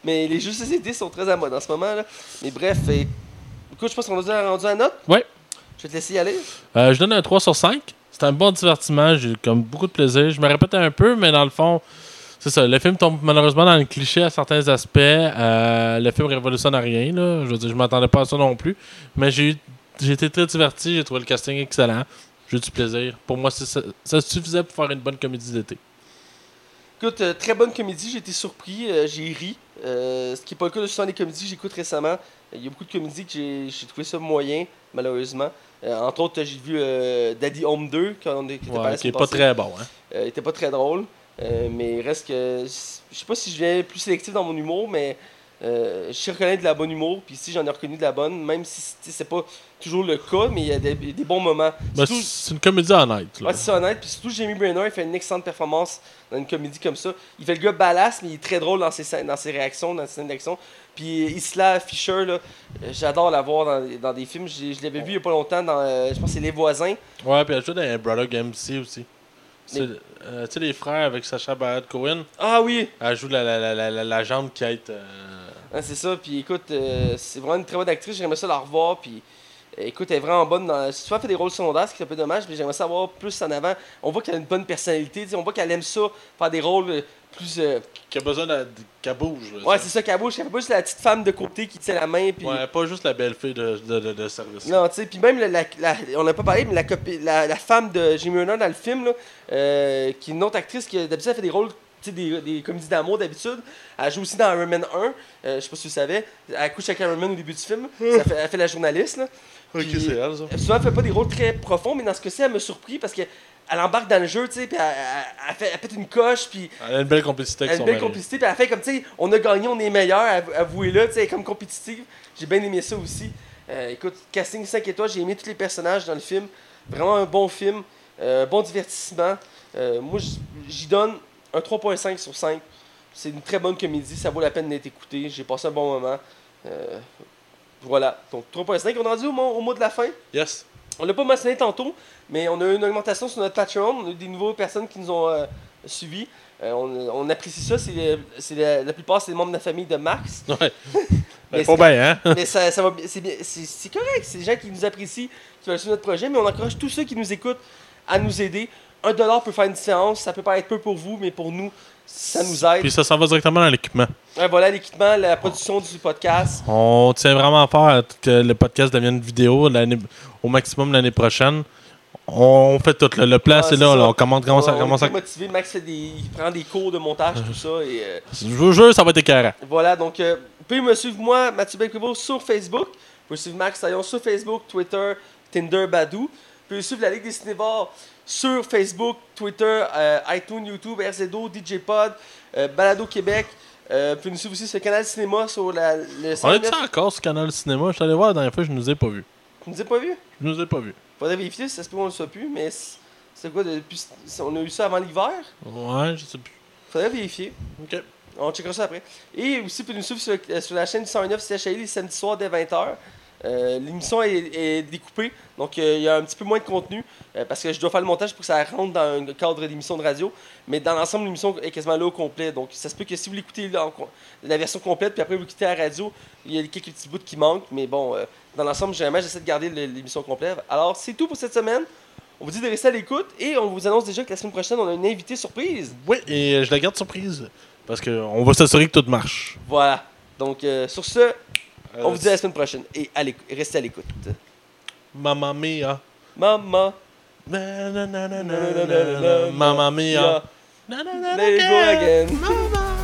mais les jeux de société sont très à mode en ce moment. Là. Mais bref, et- écoute, je pense qu'on a déjà rendu la note. Ouais. Je vais te laisser y aller. Euh, je donne un 3 sur 5. C'est un bon divertissement. J'ai eu comme beaucoup de plaisir. Je me répète un peu, mais dans le fond, c'est ça. Le film tombe malheureusement dans le cliché à certains aspects. Euh, le film révolutionne rien. Là. Je veux dire, je m'attendais pas à ça non plus. Mais j'ai été très diverti. J'ai trouvé le casting excellent. J'ai eu du plaisir. Pour moi, ça, ça suffisait pour faire une bonne comédie d'été. Écoute, euh, très bonne comédie, j'ai été surpris, euh, j'ai ri. Ce qui n'est pas le cas de souvent des comédies que j'écoute récemment. Il y a beaucoup de comédies que j'ai j'ai trouvé ça moyen, malheureusement. Euh, entre autres, j'ai vu euh, Daddy Home 2, quand on qui était Ouais, qui est pas très bon. Hein. Euh, il était pas très drôle. Euh, mais il reste que. Je sais pas si je viens plus sélectif dans mon humour, mais euh, je sais reconnaître de la bonne humour. Puis ici, j'en ai reconnu de la bonne, même si c'est pas toujours le cas, mais il y a des, des bons moments. Ben, Surtout- c'est une comédie honnête. Là. Ouais, c'est honnête. Puis surtout, Jamie Brenner, il fait une excellente performance dans une comédie comme ça. Il fait le gars ballast, mais il est très drôle dans ses, scènes- dans ses réactions, dans ses scènes d'action. Puis Isla Fisher, là, euh, j'adore la voir dans, dans des films. Je l'avais vu il y a pas longtemps dans, euh, je pense c'est Les Voisins. Ouais, puis elle joue dans Brother MC aussi. Euh, tu sais, les frères avec Sacha Baron Cohen? Ah oui! Elle joue la, la, la, la, la, la jambe qui est. euh, Ah, c'est ça. Puis écoute, euh, c'est vraiment une très bonne actrice. J'aimerais ça la revoir. Puis écoute, elle est vraiment bonne. Dans... Souvent, elle fait des rôles secondaires, ce qui est un peu dommage. Mais j'aimerais ça voir plus en avant. On voit qu'elle a une bonne personnalité. tu On voit qu'elle aime ça, faire des rôles euh, plus. euh, qui a besoin de, qu'elle bouge. là, Ouais, c'est ça qu'elle bouge. Elle fait pas juste la petite femme de côté qui tient la main. Puis... Ouais, pas juste la belle fille de, de, de, de service. Non, tu sais, puis même, la, la- la- on n'a pas parlé, mais la, copi- la, la femme de Jimmy Renner dans le film, là, euh, qui est une autre actrice qui, d'habitude, elle fait des rôles, tu sais, des, des comédies d'amour d'habitude. Elle joue aussi dans Iron Man 1, euh, je sais pas si vous savez. Elle couche avec Iron Man au début du film. Ça fait- elle fait la journaliste, là. Ok, c'est elle, ça. Elle, souvent, elle fait pas des rôles très profonds, mais dans ce cas-ci, elle m'a surpris parce que elle embarque dans le jeu, tu sais, puis elle, elle- elle fait, elle pète une coche, puis Elle a une belle complicité elle avec a son une belle mari. complicité, puis elle fait comme, tu sais, on a gagné, on est meilleur, avouez-le, tu sais, elle comme compétitive. J'ai bien aimé ça aussi. Euh, écoute, casting 5 étoiles, j'ai aimé tous les personnages dans le film. Vraiment un bon film, euh, bon divertissement. Euh, moi, j'y donne un 3.5 sur 5. C'est une très bonne comédie, ça vaut la peine d'être écouté. J'ai passé un bon moment. Voilà, donc 3.5. On est rendu au mot, au mot de la fin? Yes. On l'a pas mentionné tantôt, mais on a eu une augmentation sur notre Patreon. On a eu des nouvelles personnes qui nous ont euh, suivis. Euh, on, on apprécie ça. C'est, euh, la, la plupart, c'est les membres de la famille de Max. Ouais. Mais Ben, pas bien, hein? mais ça, ça va, bien- c'est, correct. C'est des gens qui nous apprécient, qui veulent suivre notre projet. Mais on encourage tous ceux qui nous écoutent à nous aider. Un dollar peut faire une différence. Ça peut paraître peu pour vous, mais pour nous, ça nous aide. Puis ça s'en va directement dans l'équipement. Ouais, voilà l'équipement, la production du podcast. On tient vraiment fort à que le podcast devienne vidéo l'année- au maximum l'année prochaine. On fait tout. Le, le plan, Ah, c'est là. on commence, commence, à- on, commence est à- motivé. Max fait des, il prend des cours de montage, tout ça. Et, euh, Je vous jure, ça va être écœurant. Voilà, donc euh, vous pouvez me suivre moi, Mathieu Belcrivo, sur Facebook. Vous pouvez suivre Max Taillon sur Facebook, Twitter, Tinder, Badou. Vous pouvez suivre la Ligue des Cinévores sur Facebook, Twitter, euh, iTunes, YouTube, RZO, DJ Pod, euh, Balado Québec. Euh, pouvez nous suivre aussi sur le canal Cinéma sur la, le On est 109. encore ce canal cinéma? Je suis allé voir la dernière fois, je ne nous ai pas vus. Vous nous avez pas vu Je ne nous ai pas vus. Faudrait vérifier si ça se peut qu'on le soit plus, mais c'est quoi depuis. On a eu ça avant l'hiver? Ouais, je sais plus. Faudrait vérifier. Ok. On checkera ça après. Et aussi, vous pouvez nous suivre sur, euh, sur la chaîne du 109 CHI les samedis soirs dès 20h. L'émission est, est découpée, donc euh, il y a un petit peu moins de contenu euh, parce que je dois faire le montage pour que ça rentre dans un cadre d'émission de radio. Mais dans l'ensemble, l'émission est quasiment là au complet. Donc ça se peut que si vous l'écoutez la version complète, puis après vous quittez la radio, il y a quelques petits bouts qui manquent. Mais bon, euh, dans l'ensemble, généralement, j'essaie de garder l'émission complète. Alors c'est tout pour cette semaine. On vous dit de rester à l'écoute et on vous annonce déjà que la semaine prochaine, on a une invitée surprise. Oui, et euh, je la garde surprise. Parce qu'on va s'assurer que tout marche. Voilà. Donc euh, sur ce, Euh, On vous dit à la semaine prochaine et à restez à l'écoute. Mamma mia. Na, Mamma mia. let it go again. Mamma